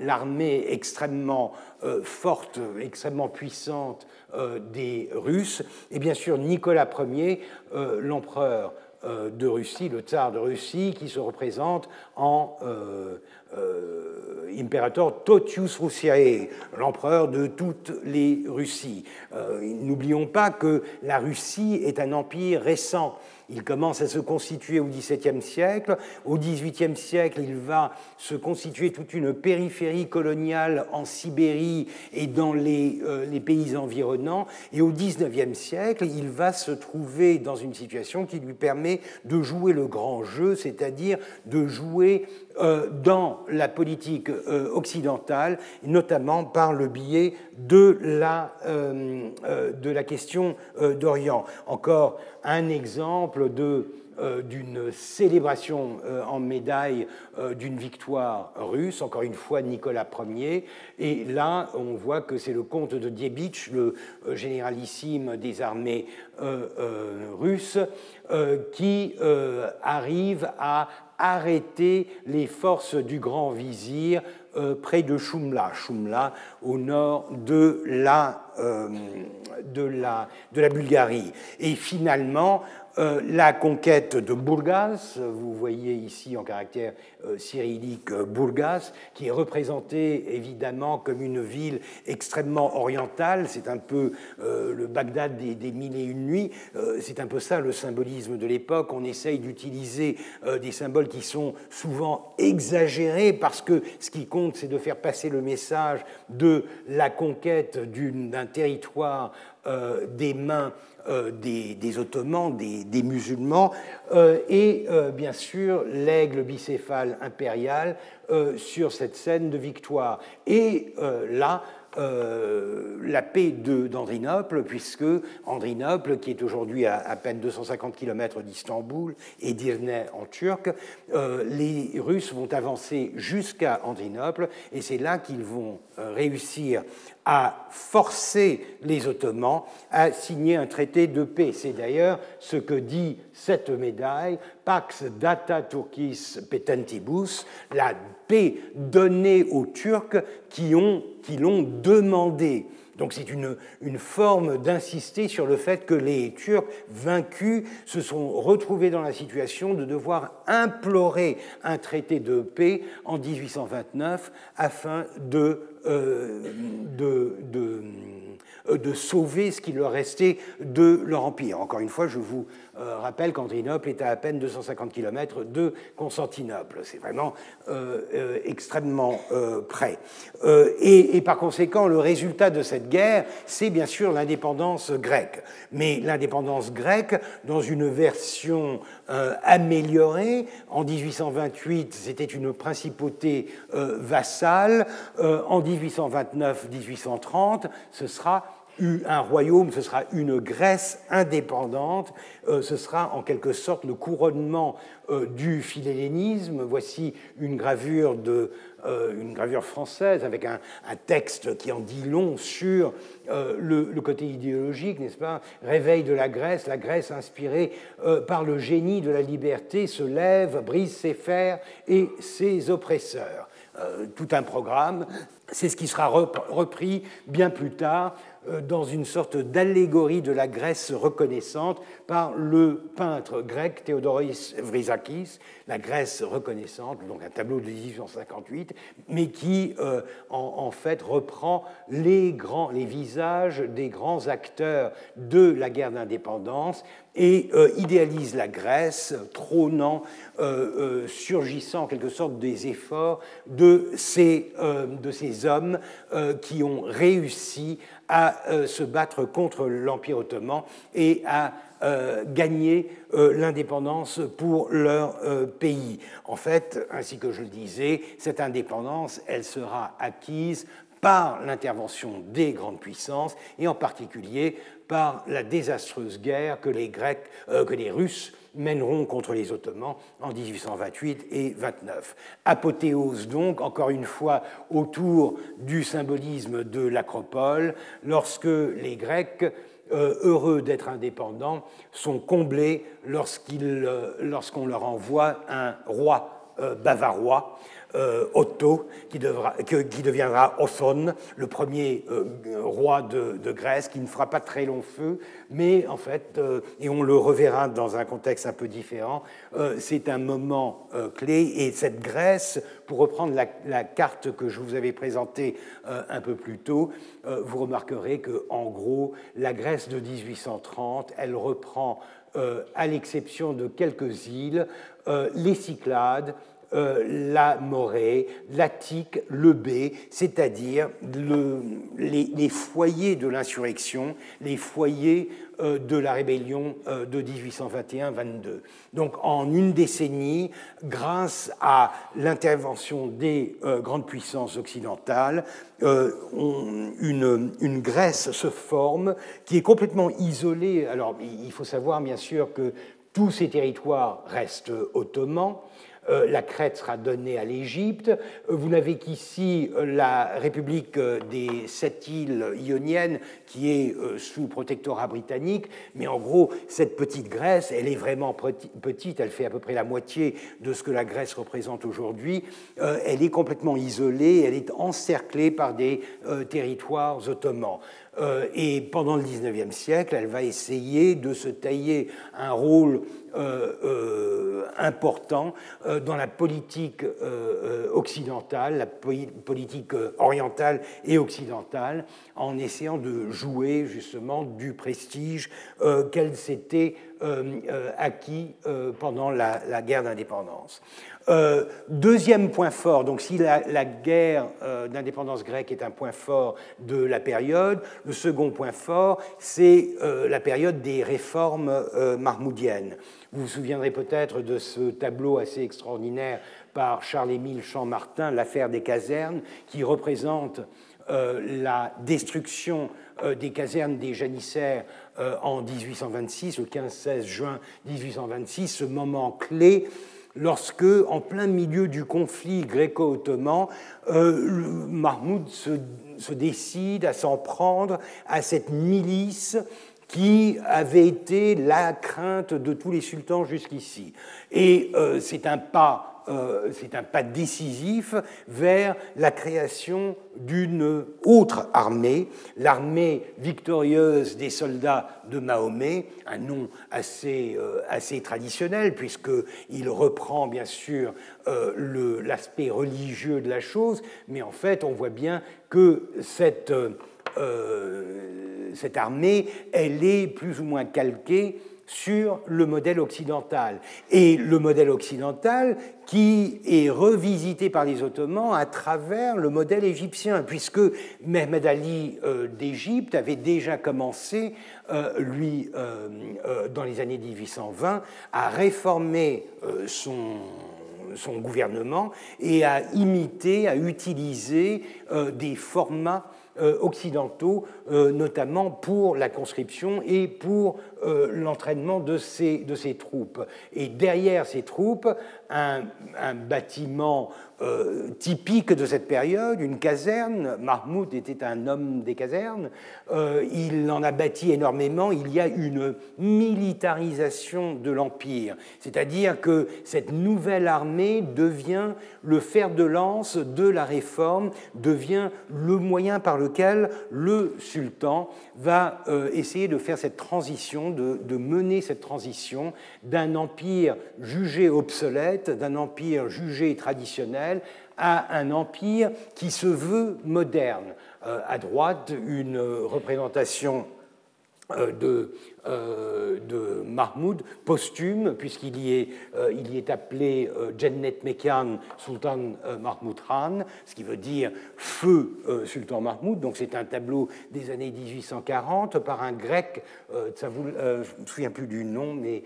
l'armée extrêmement forte, extrêmement puissante des Russes, et bien sûr Nicolas Ier, l'empereur euh, de Russie, le tsar de Russie, qui se représente en euh, euh, totius Russiae, l'empereur de toutes les Russies. N'oublions pas que la Russie est un empire récent il commence à se constituer au XVIIe siècle. Au XVIIIe siècle, il va se constituer toute une périphérie coloniale en Sibérie et dans les, euh, pays environnants. Et au XIXe siècle, il va se trouver dans une situation qui lui permet de jouer le grand jeu, c'est-à-dire de jouer dans la politique euh, occidentale, notamment par le biais de la, de la question d'Orient. Encore un exemple d'une célébration en médaille d'une victoire russe, encore une fois Nicolas Ier. Et là, on voit que c'est le comte de Diebitch, le généralissime des armées russes, qui arrive à arrêter les forces du grand vizir euh, près de Shumla, Shumla au nord de la, euh, de la, de la Bulgarie. Et finalement, euh, la conquête de Burgas, vous voyez ici en caractère euh, cyrillique euh, Burgas, qui est représentée évidemment comme une ville extrêmement orientale, c'est un peu le Bagdad des, mille et une nuits, c'est un peu ça le symbolisme de l'époque, on essaye d'utiliser des symboles qui sont souvent exagérés parce que ce qui compte c'est de faire passer le message de la conquête d'un territoire des mains euh, des, Ottomans, des, musulmans, euh, et euh, bien sûr l'aigle bicéphale impérial sur cette scène de victoire. Et là, euh, la paix d'Andrinople, puisque Andrinople, qui est aujourd'hui à, peine 250 km d'Istanbul et d'Irne en turc, euh, les Russes vont avancer jusqu'à Andrinople et c'est là qu'ils vont euh, réussir à forcer les Ottomans à signer un traité de paix. C'est d'ailleurs ce que dit cette médaille, Pax data turquis petentibus, la paix donnée aux Turcs qui ont qui l'ont demandé. Donc c'est une, une, forme d'insister sur le fait que les Turcs vaincus se sont retrouvés dans la situation de devoir implorer un traité de paix en 1829 afin de, de, de euh, de sauver ce qui leur restait de leur empire. Encore une fois, je vous euh, rappelle qu'Andrinople est à à peine 250 km de Constantinople. C'est vraiment euh, extrêmement près. Et, par conséquent, le résultat de cette guerre, c'est bien sûr l'indépendance grecque. Mais l'indépendance grecque, dans une version améliorée, en 1828, c'était une principauté vassale. en 1829-1830, ce sera un royaume, ce sera une Grèce indépendante, euh, ce sera en quelque sorte le couronnement euh, du philhellénisme. Voici une gravure, de, euh, une gravure française avec un, texte qui en dit long sur le, le, côté idéologique, n'est-ce pas? Réveil de la Grèce, la Grèce inspirée par le génie de la liberté se lève, brise ses fers et ses oppresseurs. tout un programme. C'est ce qui sera repris bien plus tard euh, dans une sorte d'allégorie de la Grèce reconnaissante par le peintre grec Théodoros Vrizakis, la Grèce reconnaissante, donc un tableau de 1858, mais qui euh, en, fait reprend les, grands, les visages des grands acteurs de la guerre d'indépendance et euh, idéalise la Grèce, trônant, surgissant en quelque sorte des efforts de ces, de ces hommes qui ont réussi à euh, se battre contre l'Empire ottoman et à euh, gagner euh, l'indépendance pour leur pays. En fait, ainsi que je le disais, cette indépendance, elle sera acquise par l'intervention des grandes puissances et en particulier par la désastreuse guerre que les Grecs, les Russes mèneront contre les Ottomans en 1828 et 29. Apothéose donc, encore une fois, autour du symbolisme de l'acropole, lorsque les Grecs euh, heureux d'être indépendants, sont comblés euh, lorsqu'on leur envoie un roi euh, bavarois euh, Otto, qui, devra, qui, deviendra Othon, le premier euh, roi de, Grèce, qui ne fera pas très long feu, mais en fait, euh, et on le reverra dans un contexte un peu différent, c'est un moment clé, et cette Grèce, pour reprendre la, carte que je vous avais présentée un peu plus tôt, vous remarquerez que, en gros, la Grèce de 1830, elle reprend, à l'exception de quelques îles, les Cyclades, euh, la Morée, l'Attique, le B, c'est-à-dire les, foyers de l'insurrection, les foyers euh, de la rébellion euh, de 1821-22. Donc en une décennie, grâce à l'intervention des grandes puissances occidentales, une, Grèce se forme qui est complètement isolée. Alors il faut savoir bien sûr que tous ces territoires restent ottomans, la Crète sera donnée à l'Égypte. Euh, vous n'avez qu'ici euh, la République des sept îles ioniennes qui est sous protectorat britannique, mais en gros, cette petite Grèce, elle est vraiment petite, elle fait à peu près la moitié de ce que la Grèce représente aujourd'hui. Elle est complètement isolée, elle est encerclée par des territoires ottomans. Et pendant le XIXe siècle, elle va essayer de se tailler un rôle euh, euh, important euh, dans la politique occidentale, la politique orientale et occidentale, en essayant de jouer justement du prestige qu'elle s'était acquis pendant la, guerre d'indépendance. Deuxième point fort, donc si la, guerre d'indépendance grecque est un point fort de la période, le second point fort, c'est la période des réformes marmoudiennes. Vous vous souviendrez peut-être de ce tableau assez extraordinaire par Charles-Émile Champmartin, L'affaire des casernes, qui représente euh, la destruction euh, des casernes des janissaires euh, en 1826, le 15-16 juin 1826, ce moment clé lorsque, en plein milieu du conflit gréco-ottoman, Mahmoud se, décide à s'en prendre à cette milice qui avait été la crainte de tous les sultans jusqu'ici. Et euh, c'est un pas euh, c'est un pas décisif vers la création d'une autre armée, l'armée victorieuse des soldats de Mahomet, un nom assez, euh, assez traditionnel puisqu'il reprend bien sûr l'aspect religieux de la chose, mais en fait on voit bien que cette euh, cette armée, elle est plus ou moins calquée sur le modèle occidental. Et le modèle occidental qui est revisité par les Ottomans à travers le modèle égyptien, puisque Mehmed Ali euh, d'Égypte avait déjà commencé, euh, lui, dans les années 1820, à réformer son gouvernement et à imiter, à utiliser des formats euh, occidentaux, euh, notamment pour la conscription et pour euh, l'entraînement de ces, de ces troupes. Et derrière ces troupes, un, bâtiment typique de cette période, une caserne. Mahmoud était un homme des casernes. il en a bâti énormément. Il y a une militarisation de l'Empire. C'est-à-dire que cette nouvelle armée devient le fer de lance de la réforme, devient le moyen par lequel le va euh, essayer de faire cette transition, de, mener cette transition d'un empire jugé obsolète, d'un empire jugé traditionnel, à un empire qui se veut moderne. Euh, à droite, une représentation de, euh, de Mahmoud, posthume, puisqu'il y, est, euh, y est appelé Jennet Mekan Sultan Mahmoud Khan, ce qui veut dire feu Sultan Mahmoud. Donc c'est un tableau des années 1840 par un grec, je ne me souviens plus du nom, mais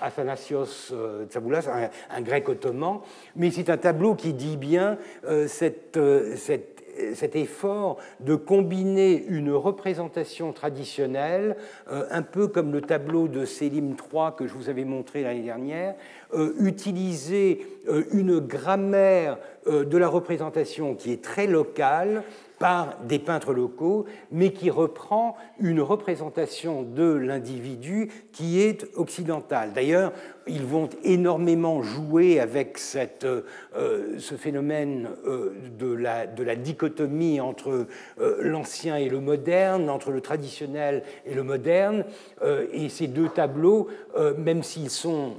Athanasios Tsavoulas, un, un, grec ottoman. Mais c'est un tableau qui dit bien cette, cette cet effort de combiner une représentation traditionnelle, un peu comme le tableau de Selim III que je vous avais montré l'année dernière, utiliser une grammaire de la représentation qui est très locale, par des peintres locaux, mais qui reprend une représentation de l'individu qui est occidentale. D'ailleurs, ils vont énormément jouer avec euh, ce phénomène euh, de, la, de, la, dichotomie entre euh, l'ancien et le moderne, entre le traditionnel et le moderne. et ces deux tableaux, même s'ils sont,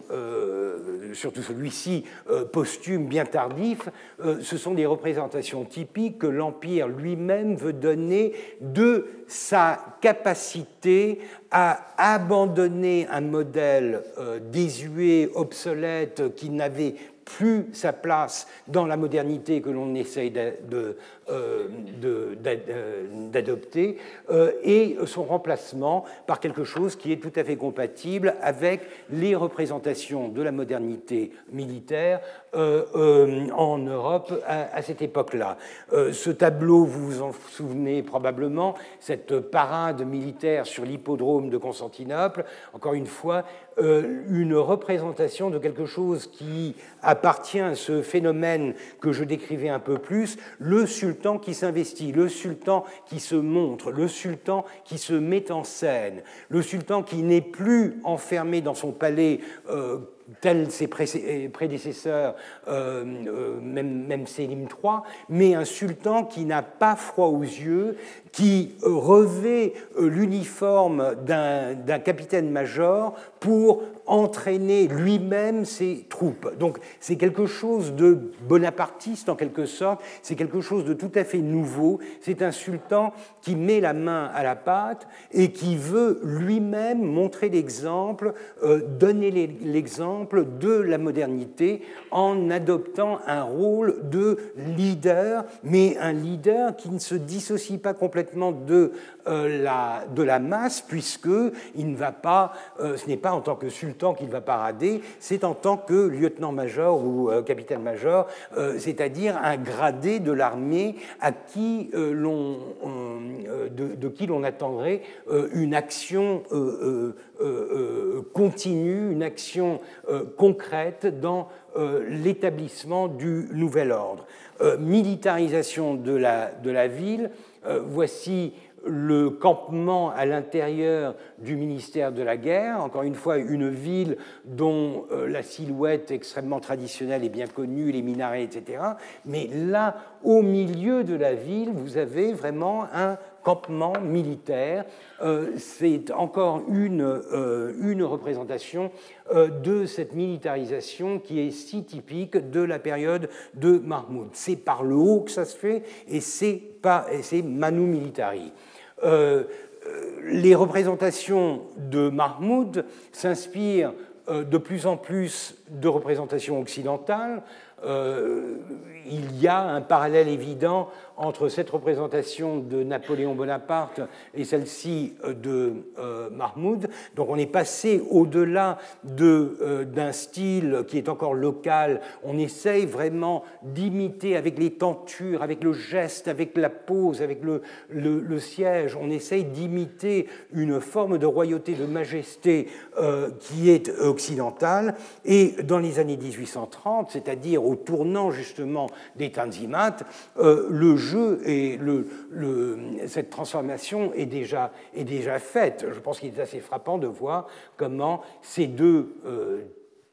surtout celui-ci, posthumes, bien tardifs, ce sont des représentations typiques que l'Empire lui-même veut donner de sa capacité à abandonner un modèle euh, désuet, obsolète, qui n'avait plus sa place dans la modernité que l'on essaye euh, euh, d'adopter euh, et son remplacement par quelque chose qui est tout à fait compatible avec les représentations de la modernité militaire en Europe à, cette époque-là. ce tableau, vous vous en souvenez probablement, cette parade militaire sur l'hippodrome de Constantinople, encore une fois, une représentation de quelque chose qui appartient à ce phénomène que je décrivais un peu plus, le sultan sultan qui s'investit, le sultan qui se montre, le sultan qui se met en scène, le sultan qui n'est plus enfermé dans son palais. Euh, tels ses prédécesseurs, euh, euh, même, même Sélim III, mais un sultan qui n'a pas froid aux yeux, qui revêt l'uniforme d'un capitaine-major pour entraîner lui-même ses troupes. Donc c'est quelque chose de bonapartiste en quelque sorte, c'est quelque chose de tout à fait nouveau, c'est un sultan qui met la main à la pâte et qui veut lui-même montrer l'exemple, euh, donner l'exemple de la modernité en adoptant un rôle de leader, mais un leader qui ne se dissocie pas complètement de euh, la, de la masse, puisque il ne va pas, euh, ce n'est pas en tant que sultan qu'il va parader, c'est en tant que lieutenant-major ou euh, capitaine-major, c'est-à-dire un gradé de l'armée à qui l'on, de, qui l'on attendrait une action continue, une action concrète dans l'établissement du nouvel ordre. militarisation de la, de la ville, voici le campement à l'intérieur du ministère de la Guerre, encore une fois une ville dont euh, la silhouette extrêmement traditionnelle est bien connue, les minarets, etc. Mais là, au milieu de la ville, vous avez vraiment un campement militaire. Euh, c'est encore une, euh, une représentation de cette militarisation qui est si typique de la période de Mahmoud. C'est par le haut que ça se fait et c'est Manu Militari. Euh, les représentations de Mahmoud s'inspirent euh, de plus en plus de représentations occidentales. Euh, il y a un parallèle évident entre cette représentation de Napoléon Bonaparte et celle-ci euh, de euh, Mahmoud. Donc on est passé au-delà euh, d'un style qui est encore local. On essaye vraiment d'imiter avec les tentures, avec le geste, avec la pose, avec le, le, siège. On essaye d'imiter une forme de royauté, de majesté qui est occidentale. Et dans les années 1830, c'est-à-dire au tournant justement des Tanzimat, le jeu et le, cette transformation est déjà, est déjà faite. Je pense qu'il est assez frappant de voir comment ces deux euh,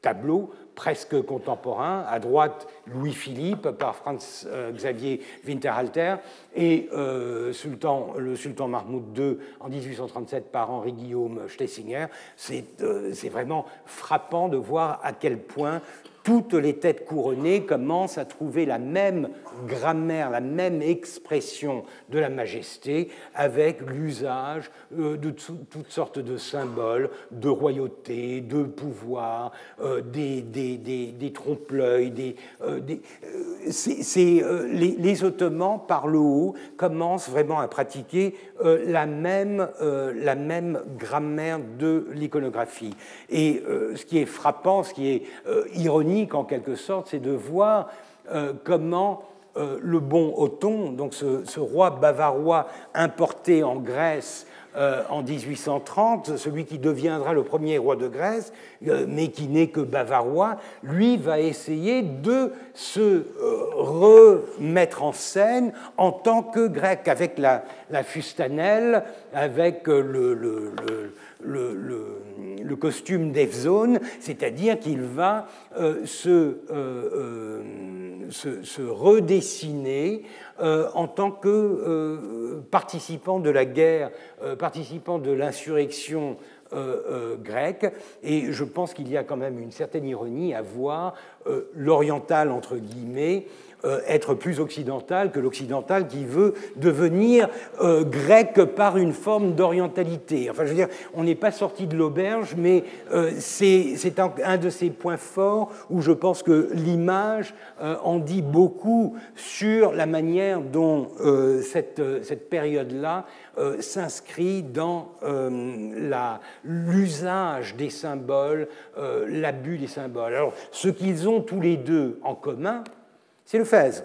tableaux presque contemporains, à droite Louis-Philippe par Franz euh, Xavier Winterhalter et euh, sultan, le sultan Mahmoud II en 1837 par Henri-Guillaume Schlesinger. C'est vraiment frappant de voir à quel point toutes les têtes couronnées commencent à trouver la même grammaire, la même expression de la majesté avec l'usage euh, de toutes sortes de symboles de royauté, de pouvoir, euh, des, des, des, trompe-l'œil. Des, euh, les, les, Ottomans, par le haut, commencent vraiment à pratiquer la, même, la même grammaire de l'iconographie. Et ce qui est frappant, ce qui est ironique, en quelque sorte, c'est de voir euh, comment le bon Othon, donc ce, roi bavarois importé en Grèce en 1830, celui qui deviendra le premier roi de Grèce, mais qui n'est que bavarois, lui va essayer de se remettre en scène en tant que grec, avec la fustanelle, avec le, le, costume d'Evzone, c'est-à-dire qu'il va euh, euh, euh, se, se, redessiner en tant que participant de la guerre, participant de l'insurrection grecque. Et je pense qu'il y a quand même une certaine ironie à voir l'oriental, entre guillemets, euh, être plus occidental que l'occidental qui veut devenir euh, grec par une forme d'orientalité. Enfin, je veux dire, on n'est pas sorti de l'auberge, mais euh, c'est un, de ces points forts où je pense que l'image en dit beaucoup sur la manière dont cette, cette période-là s'inscrit dans l'usage des symboles, l'abus des symboles. Alors, ce qu'ils ont tous les deux en commun, c'est le Fès.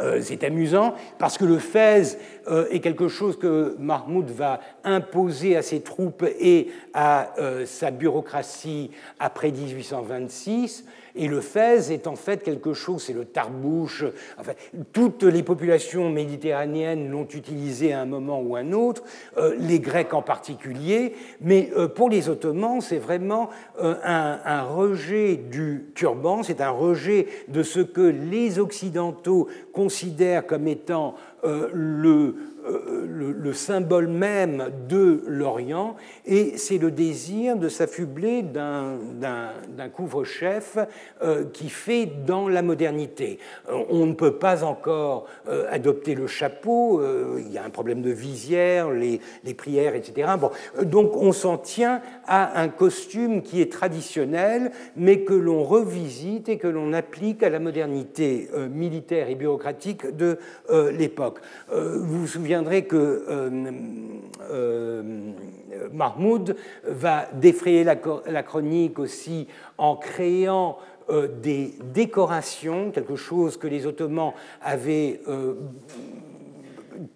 Euh, c'est amusant parce que le Fès euh, est quelque chose que Mahmoud va imposer à ses troupes et à euh, sa bureaucratie après 1826. Et le Fès est en fait quelque chose, c'est le tarbouche. Enfin, toutes les populations méditerranéennes l'ont utilisé à un moment ou un autre, euh, les Grecs en particulier. Mais euh, pour les Ottomans, c'est vraiment euh, un, rejet du turban, c'est un rejet de ce que les Occidentaux considèrent comme étant le euh, le, symbole même de l'Orient, et c'est le désir de s'affubler d'un couvre-chef euh, qui fait dans la modernité. Euh, on ne peut pas encore adopter le chapeau, il y a un problème de visière, les, les prières, etc. Bon, donc on s'en tient à un costume qui est traditionnel, mais que l'on revisite et que l'on applique à la modernité militaire et bureaucratique de l'époque. Vous vous souvenez que euh, euh, Mahmoud va défrayer la, chronique aussi en créant euh, des décorations, quelque chose que les Ottomans avaient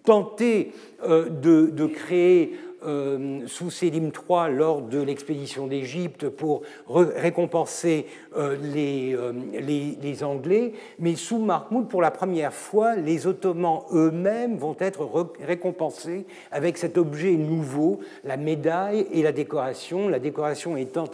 tenté de, créer euh, sous Sélim III lors de l'expédition d'Égypte pour récompenser euh, euh, les, Anglais, mais sous Mahmoud, pour la première fois, les Ottomans eux-mêmes vont être récompensés avec cet objet nouveau, la médaille et la décoration, la décoration étant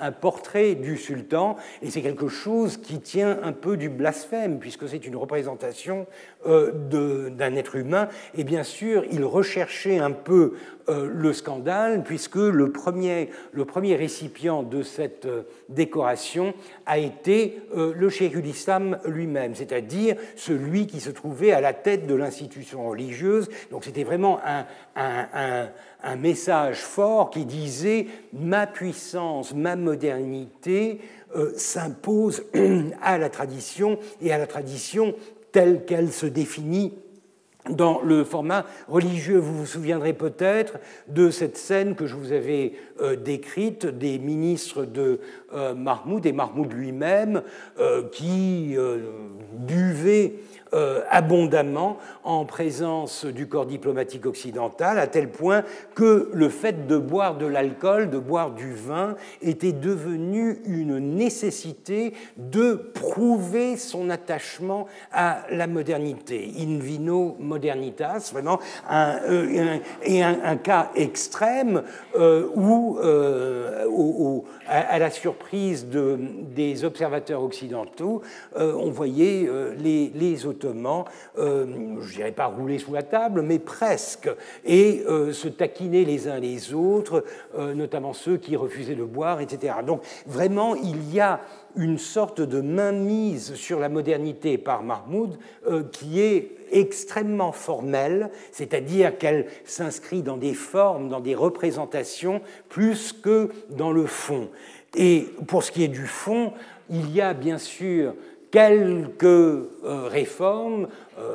un portrait du sultan, et c'est quelque chose qui tient un peu du blasphème, puisque c'est une représentation d'un être humain, et bien sûr, il recherchait un peu euh, le scandale, puisque le premier, le premier récipient de cette euh, décoration a été euh, le Cheikhul Islam lui-même, c'est-à-dire celui qui se trouvait à la tête de l'institution religieuse. Donc c'était vraiment un, un, un, message fort qui disait ma puissance, ma modernité s'impose *clears throat* à la tradition et à la tradition telle qu'elle se définit dans le format religieux. Vous vous souviendrez peut-être de cette scène que je vous avais euh, décrite des ministres de euh, Mahmoud et Mahmoud lui-même euh, qui buvaient euh, abondamment en présence du corps diplomatique occidental, à tel point que le fait de boire de l'alcool, de boire du vin, était devenu une nécessité de prouver son attachement à la modernité. In vino modernitas, vraiment, euh, et un, cas extrême euh, où, à, la surprise de, des observateurs occidentaux, on voyait les, les euh, je dirais pas rouler sous la table, mais presque, et euh, se taquiner les uns les autres, euh, notamment ceux qui refusaient de boire, etc. Donc vraiment, il y a une sorte de mainmise sur la modernité par Mahmoud qui est extrêmement formelle, c'est-à-dire qu'elle s'inscrit dans des formes, dans des représentations, plus que dans le fond. Et pour ce qui est du fond, il y a bien sûr quelques réformes,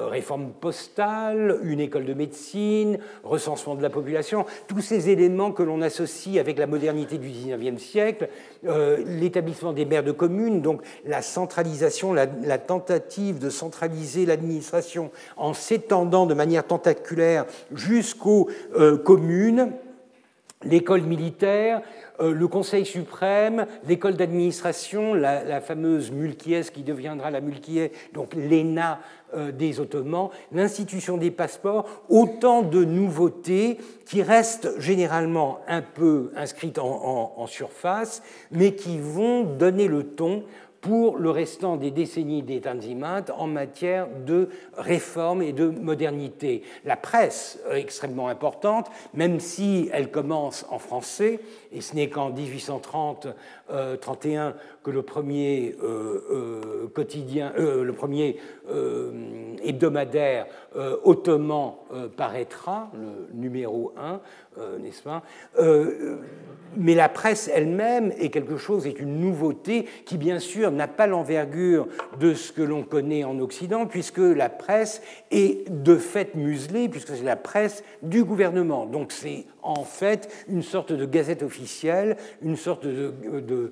réforme postale, une école de médecine, recensement de la population, tous ces éléments que l'on associe avec la modernité du XIXe siècle, l'établissement des maires de communes, donc la centralisation, la, la tentative de centraliser l'administration en s'étendant de manière tentaculaire jusqu'aux communes, l'école militaire, euh, le Conseil suprême, l'école d'administration, la, fameuse Mulkies qui deviendra la Mulkies, donc l'ENA euh, des Ottomans, l'institution des passeports, autant de nouveautés qui restent généralement un peu inscrites en surface, mais qui vont donner le ton pour le restant des décennies des Tanzimat en matière de réforme et de modernité. La presse, extrêmement importante, même si elle commence en français, et ce n'est qu'en 1830-31 euh, que le premier euh, euh, quotidien, le premier hebdomadaire ottoman paraîtra, le numéro 1, n'est-ce pas? Mais la presse elle-même est quelque chose, est une nouveauté qui, bien sûr, n'a pas l'envergure de ce que l'on connaît en Occident, puisque la presse est de fait muselée, puisque c'est la presse du gouvernement. Donc c'est en fait une sorte de gazette officielle, une sorte de,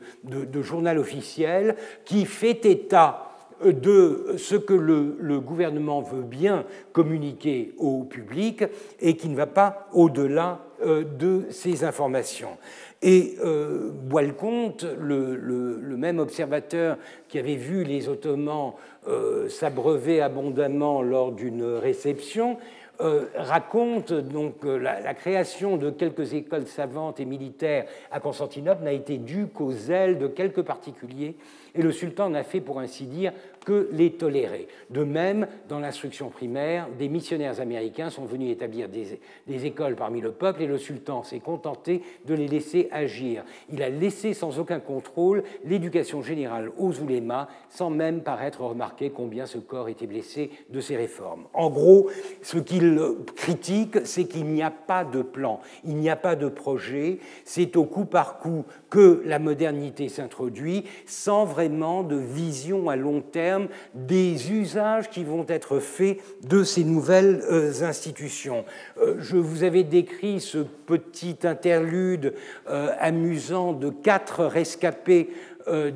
journal officiel qui fait état de ce que le, le, gouvernement veut bien communiquer au public et qui ne va pas au-delà euh, de ces informations. Et euh, Bois-le-Comte, le, même observateur qui avait vu les Ottomans euh, s'abreuver abondamment lors d'une réception, euh, raconte donc la, la, création de quelques écoles savantes et militaires à Constantinople n'a été due qu'aux ailes de quelques particuliers, et le sultan n'a fait, pour ainsi dire, que les tolérer. De même, dans l'instruction primaire, des missionnaires américains sont venus établir des, écoles parmi le peuple et le sultan s'est contenté de les laisser agir. Il a laissé sans aucun contrôle l'éducation générale aux oulémas sans même paraître remarquer combien ce corps était blessé de ces réformes. En gros, ce qu'il critique, c'est qu'il n'y a pas de plan, il n'y a pas de projet, c'est au coup par coup que la modernité s'introduit sans vraiment de vision à long terme des usages qui vont être faits de ces nouvelles euh, institutions. Euh, je vous avais décrit ce petit interlude euh, amusant de quatre rescapés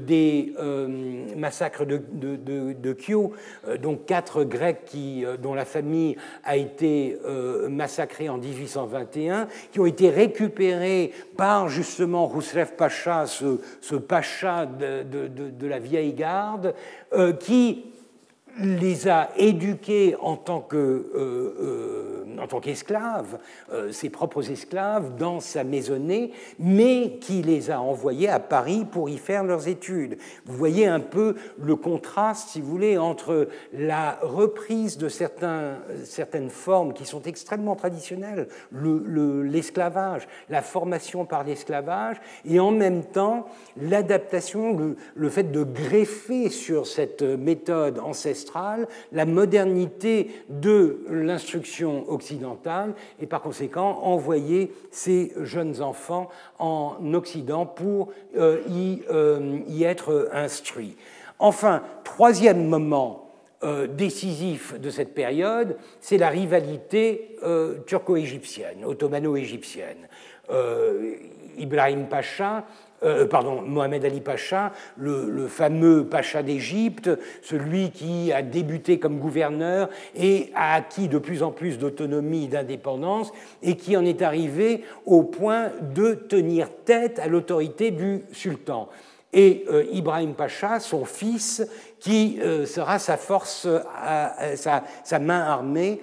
des massacres de, de, Kyo, donc quatre Grecs qui, dont la famille a été massacrée en 1821, qui ont été récupérés par justement Rousseff Pacha, ce, pacha de, la vieille garde, euh, qui les a éduqués en tant que euh, euh, en tant qu'esclaves, euh, ses propres esclaves, dans sa maisonnée, mais qui les a envoyés à Paris pour y faire leurs études. Vous voyez un peu le contraste, si vous voulez, entre la reprise de certains, certaines formes qui sont extrêmement traditionnelles, l'esclavage, le, la formation par l'esclavage, et en même temps l'adaptation, le fait de greffer sur cette méthode ancestrale la modernité de l'instruction occidentale et par conséquent envoyer ces jeunes enfants en Occident pour euh, euh, y, être instruits. Enfin, troisième moment euh, décisif de cette période, c'est la rivalité turco-égyptienne, ottomano-égyptienne. Ibrahim Pacha euh, pardon, Mohamed Ali Pacha, le, fameux Pacha d'Égypte, celui qui a débuté comme gouverneur et a acquis de plus en plus d'autonomie et d'indépendance, et qui en est arrivé au point de tenir tête à l'autorité du sultan. Et euh, Ibrahim Pacha, son fils, qui euh, sera sa force, sa, main armée,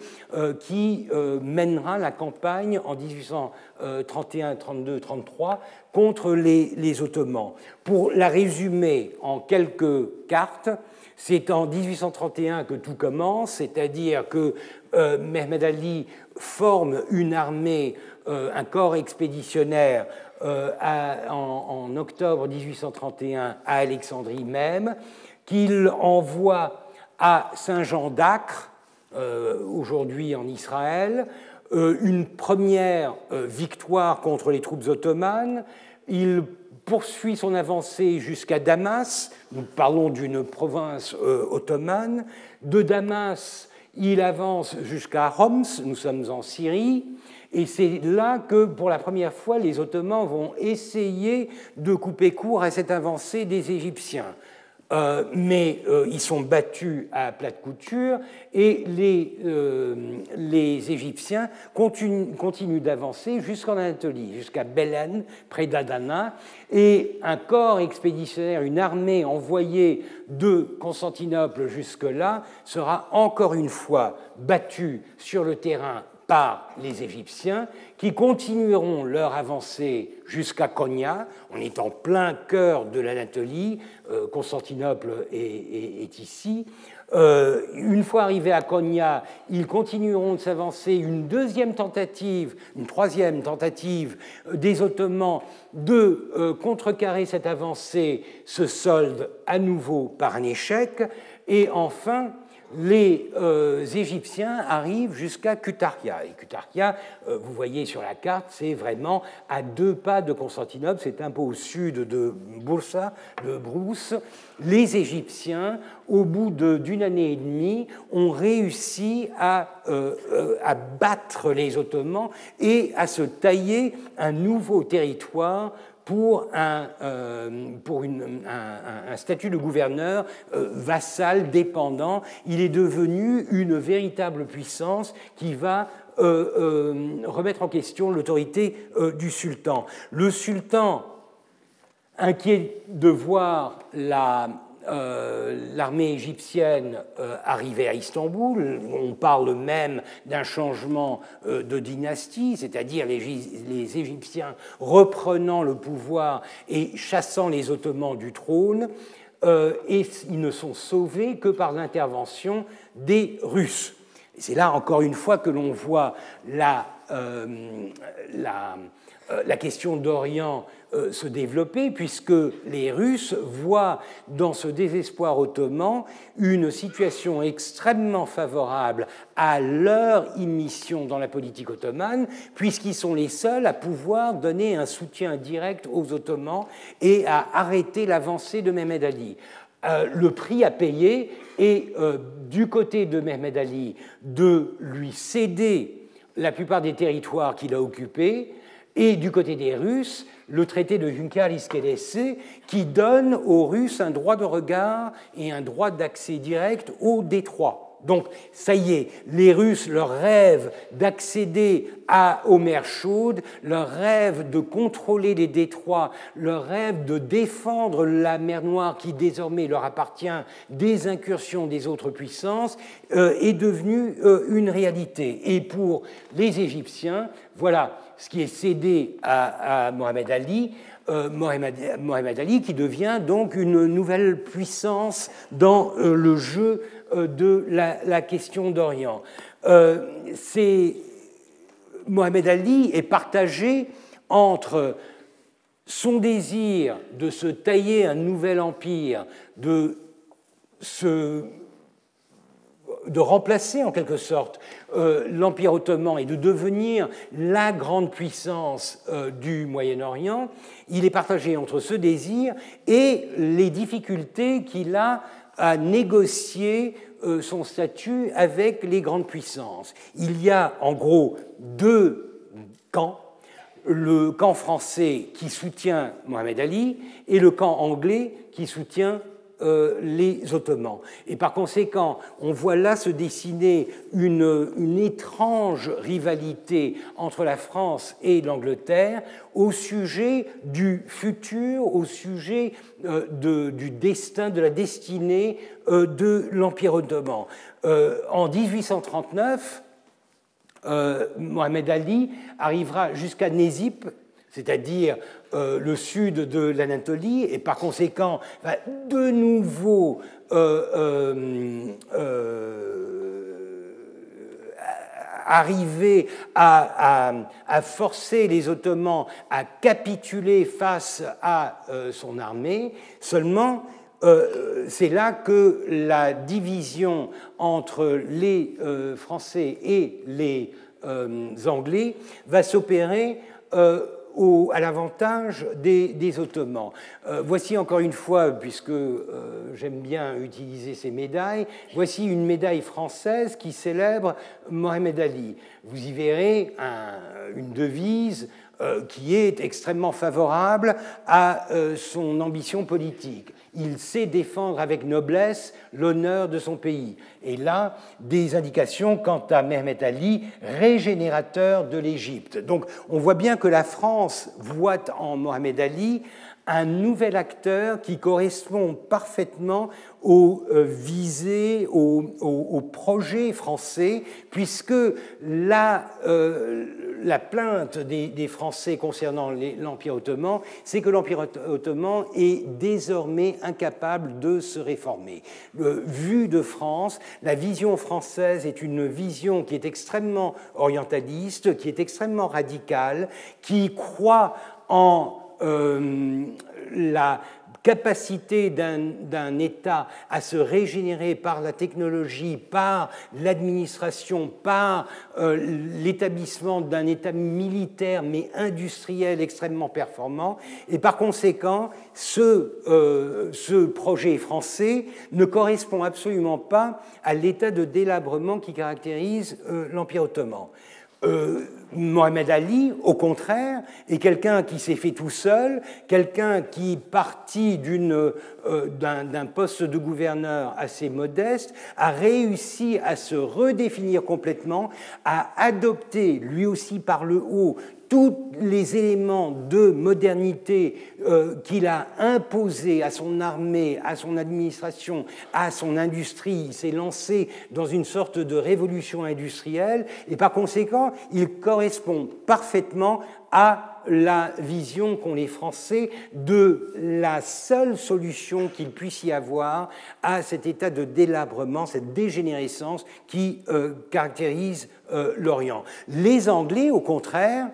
qui mènera la campagne en 1831, 32, 33 contre les, Ottomans. Pour la résumer en quelques cartes, c'est en 1831 que tout commence, c'est-à-dire que euh, Mehmed Ali forme une armée, euh, un corps expéditionnaire euh, en, octobre 1831 à Alexandrie même, qu'il envoie à Saint-Jean d'Acre, aujourd'hui en Israël, une première victoire contre les troupes ottomanes, il poursuit son avancée jusqu'à Damas. Nous parlons d'une province ottomane. De Damas, il avance jusqu'à Homs, nous sommes en Syrie. Et c'est là que, pour la première fois, les Ottomans vont essayer de couper court à cette avancée des Égyptiens. Euh, mais euh, ils sont battus à plate couture et les, euh, Égyptiens continuent, continuent d'avancer jusqu'en Anatolie, jusqu'à Belen, près d'Adana, et un corps expéditionnaire, une armée envoyée de Constantinople jusque-là sera encore une fois battue sur le terrain par les Égyptiens, qui continueront leur avancée jusqu'à Konya. On est en plein cœur de l'Anatolie, euh, Constantinople est, ici. Euh, une fois arrivés à Konya, ils continueront de s'avancer. Une deuxième tentative, une troisième tentative euh, des Ottomans de contrecarrer cette avancée se solde à nouveau par un échec. Et enfin, les euh, Égyptiens arrivent jusqu'à Cutaria. Et Cutaria, euh, vous voyez sur la carte, c'est vraiment à deux pas de Constantinople, c'est un peu au sud de Bursa, de Brousse. Les Égyptiens, au bout d'une année et demie, ont réussi euh, à battre les Ottomans et à se tailler un nouveau territoire pour un, euh, pour une, un, statut de gouverneur euh, vassal, dépendant. Il est devenu une véritable puissance qui va euh, remettre en question l'autorité du sultan. Le sultan, inquiet de voir la, l'armée égyptienne euh, arrivait à Istanbul. On parle même d'un changement euh, de dynastie, c'est-à-dire les, Égyptiens reprenant le pouvoir et chassant les Ottomans du trône. et ils ne sont sauvés que par l'intervention des Russes. C'est là encore une fois que l'on voit la, la question d'Orient euh, se développer, puisque les Russes voient dans ce désespoir ottoman une situation extrêmement favorable à leur immission dans la politique ottomane, puisqu'ils sont les seuls à pouvoir donner un soutien direct aux Ottomans et à arrêter l'avancée de Mehmed Ali. Euh, le prix à payer est euh, du côté de Mehmed Ali de lui céder la plupart des territoires qu'il a occupés, et du côté des Russes le traité de Juncker-Iskedese qui donne aux Russes un droit de regard et un droit d'accès direct au détroit. Donc, ça y est, les Russes, leur rêve d'accéder aux mers chaudes, leur rêve de contrôler les détroits, leur rêve de défendre la mer Noire qui désormais leur appartient des incursions des autres puissances, euh, est devenu euh, une réalité. Et pour les Égyptiens, voilà, ce qui est cédé à, Mohamed Ali, euh, Mohamed, Ali qui devient donc une nouvelle puissance dans euh, le jeu euh, de la, question d'Orient. Mohamed Ali est partagé entre son désir de se tailler un nouvel empire, de se de remplacer en quelque sorte euh, l'Empire ottoman et de devenir la grande puissance euh, du Moyen-Orient, il est partagé entre ce désir et les difficultés qu'il a à négocier euh, son statut avec les grandes puissances. Il y a en gros deux camps le camp français qui soutient Mohamed Ali et le camp anglais qui soutient euh, les Ottomans. Et par conséquent, on voit là se dessiner une, étrange rivalité entre la France et l'Angleterre au sujet du futur, au sujet euh, du destin, de la destinée euh, de l'Empire ottoman. en 1839, Mohamed Ali arrivera jusqu'à Nézip, c'est-à-dire euh, le sud de l'Anatolie, et par conséquent va de nouveau euh, euh, arriver à, forcer les Ottomans à capituler face à son armée, seulement c'est là que la division entre les Français et les Anglais va s'opérer à l'avantage des, Ottomans. voici encore une fois, puisque j'aime bien utiliser ces médailles, voici une médaille française qui célèbre Mohamed Ali. Vous y verrez une devise euh, qui est extrêmement favorable à euh, son ambition politique. Il sait défendre avec noblesse l'honneur de son pays. Et là, des indications quant à Mehmet Ali, régénérateur de l'Égypte. Donc on voit bien que la France voit en Mohamed Ali un nouvel acteur qui correspond parfaitement aux euh, visées, aux, projets français, puisque la, euh, la plainte des, Français concernant l'Empire ottoman, c'est que l'Empire ottoman est désormais incapable de se réformer. vu de France, la vision française est une vision qui est extrêmement orientaliste, qui est extrêmement radicale, qui croit en euh, la capacité d'un État à se régénérer par la technologie, par l'administration, par euh, l'établissement d'un État militaire mais industriel extrêmement performant. Et par conséquent, ce, euh, ce projet français ne correspond absolument pas à l'état de délabrement qui caractérise l'Empire ottoman. Euh, Mohamed Ali, au contraire, est quelqu'un qui s'est fait tout seul, quelqu'un qui, parti euh, d'un poste de gouverneur assez modeste, a réussi à se redéfinir complètement, à adopter, lui aussi par le haut, tous les éléments de modernité euh, qu'il a imposés à son armée, à son administration, à son industrie. Il s'est lancé dans une sorte de révolution industrielle et par conséquent, il correspond parfaitement à la vision qu'ont les Français de la seule solution qu'il puisse y avoir à cet état de délabrement, cette dégénérescence qui euh, caractérise euh, l'Orient. Les Anglais, au contraire,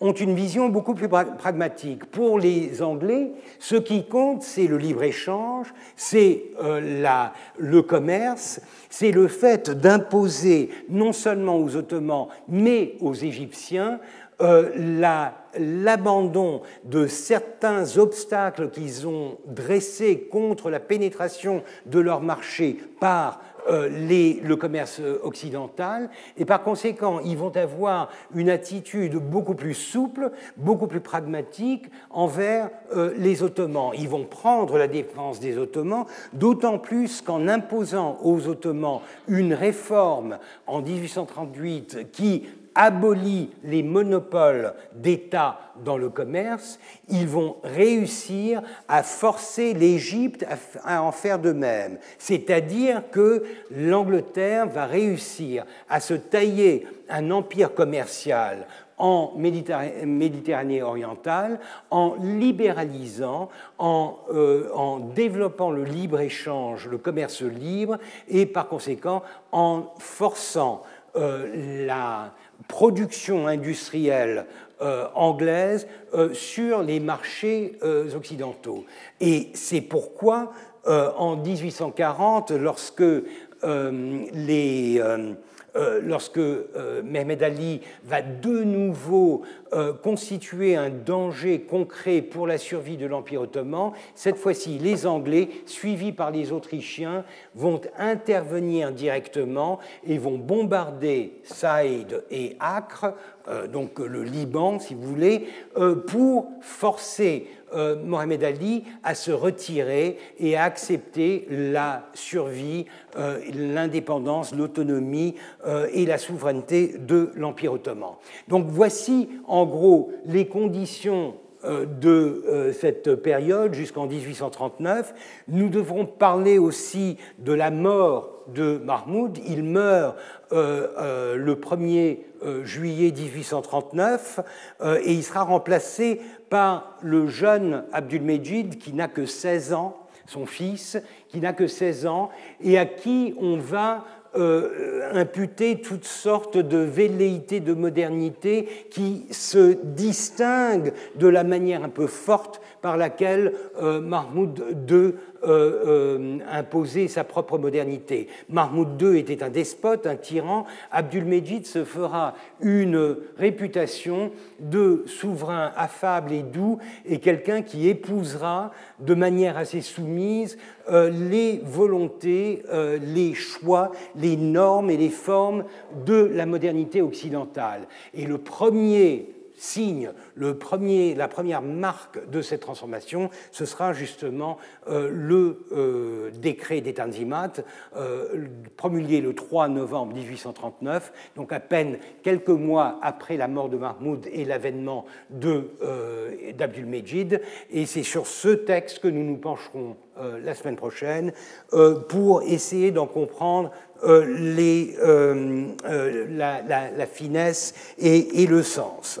ont une vision beaucoup plus pragmatique. Pour les Anglais, ce qui compte, c'est le libre-échange, c'est euh, le commerce, c'est le fait d'imposer non seulement aux Ottomans, mais aux Égyptiens euh, l'abandon de certains obstacles qu'ils ont dressés contre la pénétration de leur marché par euh, le commerce occidental, et par conséquent, ils vont avoir une attitude beaucoup plus souple, beaucoup plus pragmatique envers euh, les Ottomans. Ils vont prendre la défense des Ottomans, d'autant plus qu'en imposant aux Ottomans une réforme en 1838 qui abolit les monopoles d'État dans le commerce, ils vont réussir à forcer l'Égypte à en faire de même. C'est-à-dire que l'Angleterre va réussir à se tailler un empire commercial en Méditerranée orientale, en libéralisant, en, euh, en développant le libre-échange, le commerce libre, et par conséquent en forçant euh, la production industrielle euh, anglaise euh, sur les marchés euh, occidentaux. Et c'est pourquoi, en 1840, lorsque les lorsque euh, Mehmed Ali va de nouveau euh, constituer un danger concret pour la survie de l'Empire ottoman, cette fois-ci, les Anglais, suivis par les Autrichiens, vont intervenir directement et vont bombarder Saïd et Acre, donc le Liban, si vous voulez, pour forcer euh, Mohamed Ali à se retirer et à accepter la survie, euh, l'indépendance, l'autonomie euh, et la souveraineté de l'Empire ottoman. Donc voici en gros les conditions de cette période jusqu'en 1839. Nous devrons parler aussi de la mort de Mahmoud. Il meurt le 1er juillet 1839 et il sera remplacé par le jeune Abdulmejid qui n'a que 16 ans, son fils, qui n'a que 16 ans, et à qui on va euh, imputer toutes sortes de velléités de modernité qui se distinguent de la manière un peu forte par laquelle Mahmoud II imposait sa propre modernité. Mahmoud II était un despote, un tyran. Abdul-Mejid se fera une réputation de souverain affable et doux et quelqu'un qui épousera de manière assez soumise les volontés, les choix, les normes et les formes de la modernité occidentale. Et le premier signe, la première marque de cette transformation, ce sera justement euh, le euh, décret des euh, promulgué le 3 novembre 1839, donc à peine quelques mois après la mort de Mahmoud et l'avènement d'Abdul Mejid. Et c'est sur ce texte que nous nous pencherons la semaine prochaine pour essayer d'en comprendre la, finesse et le sens.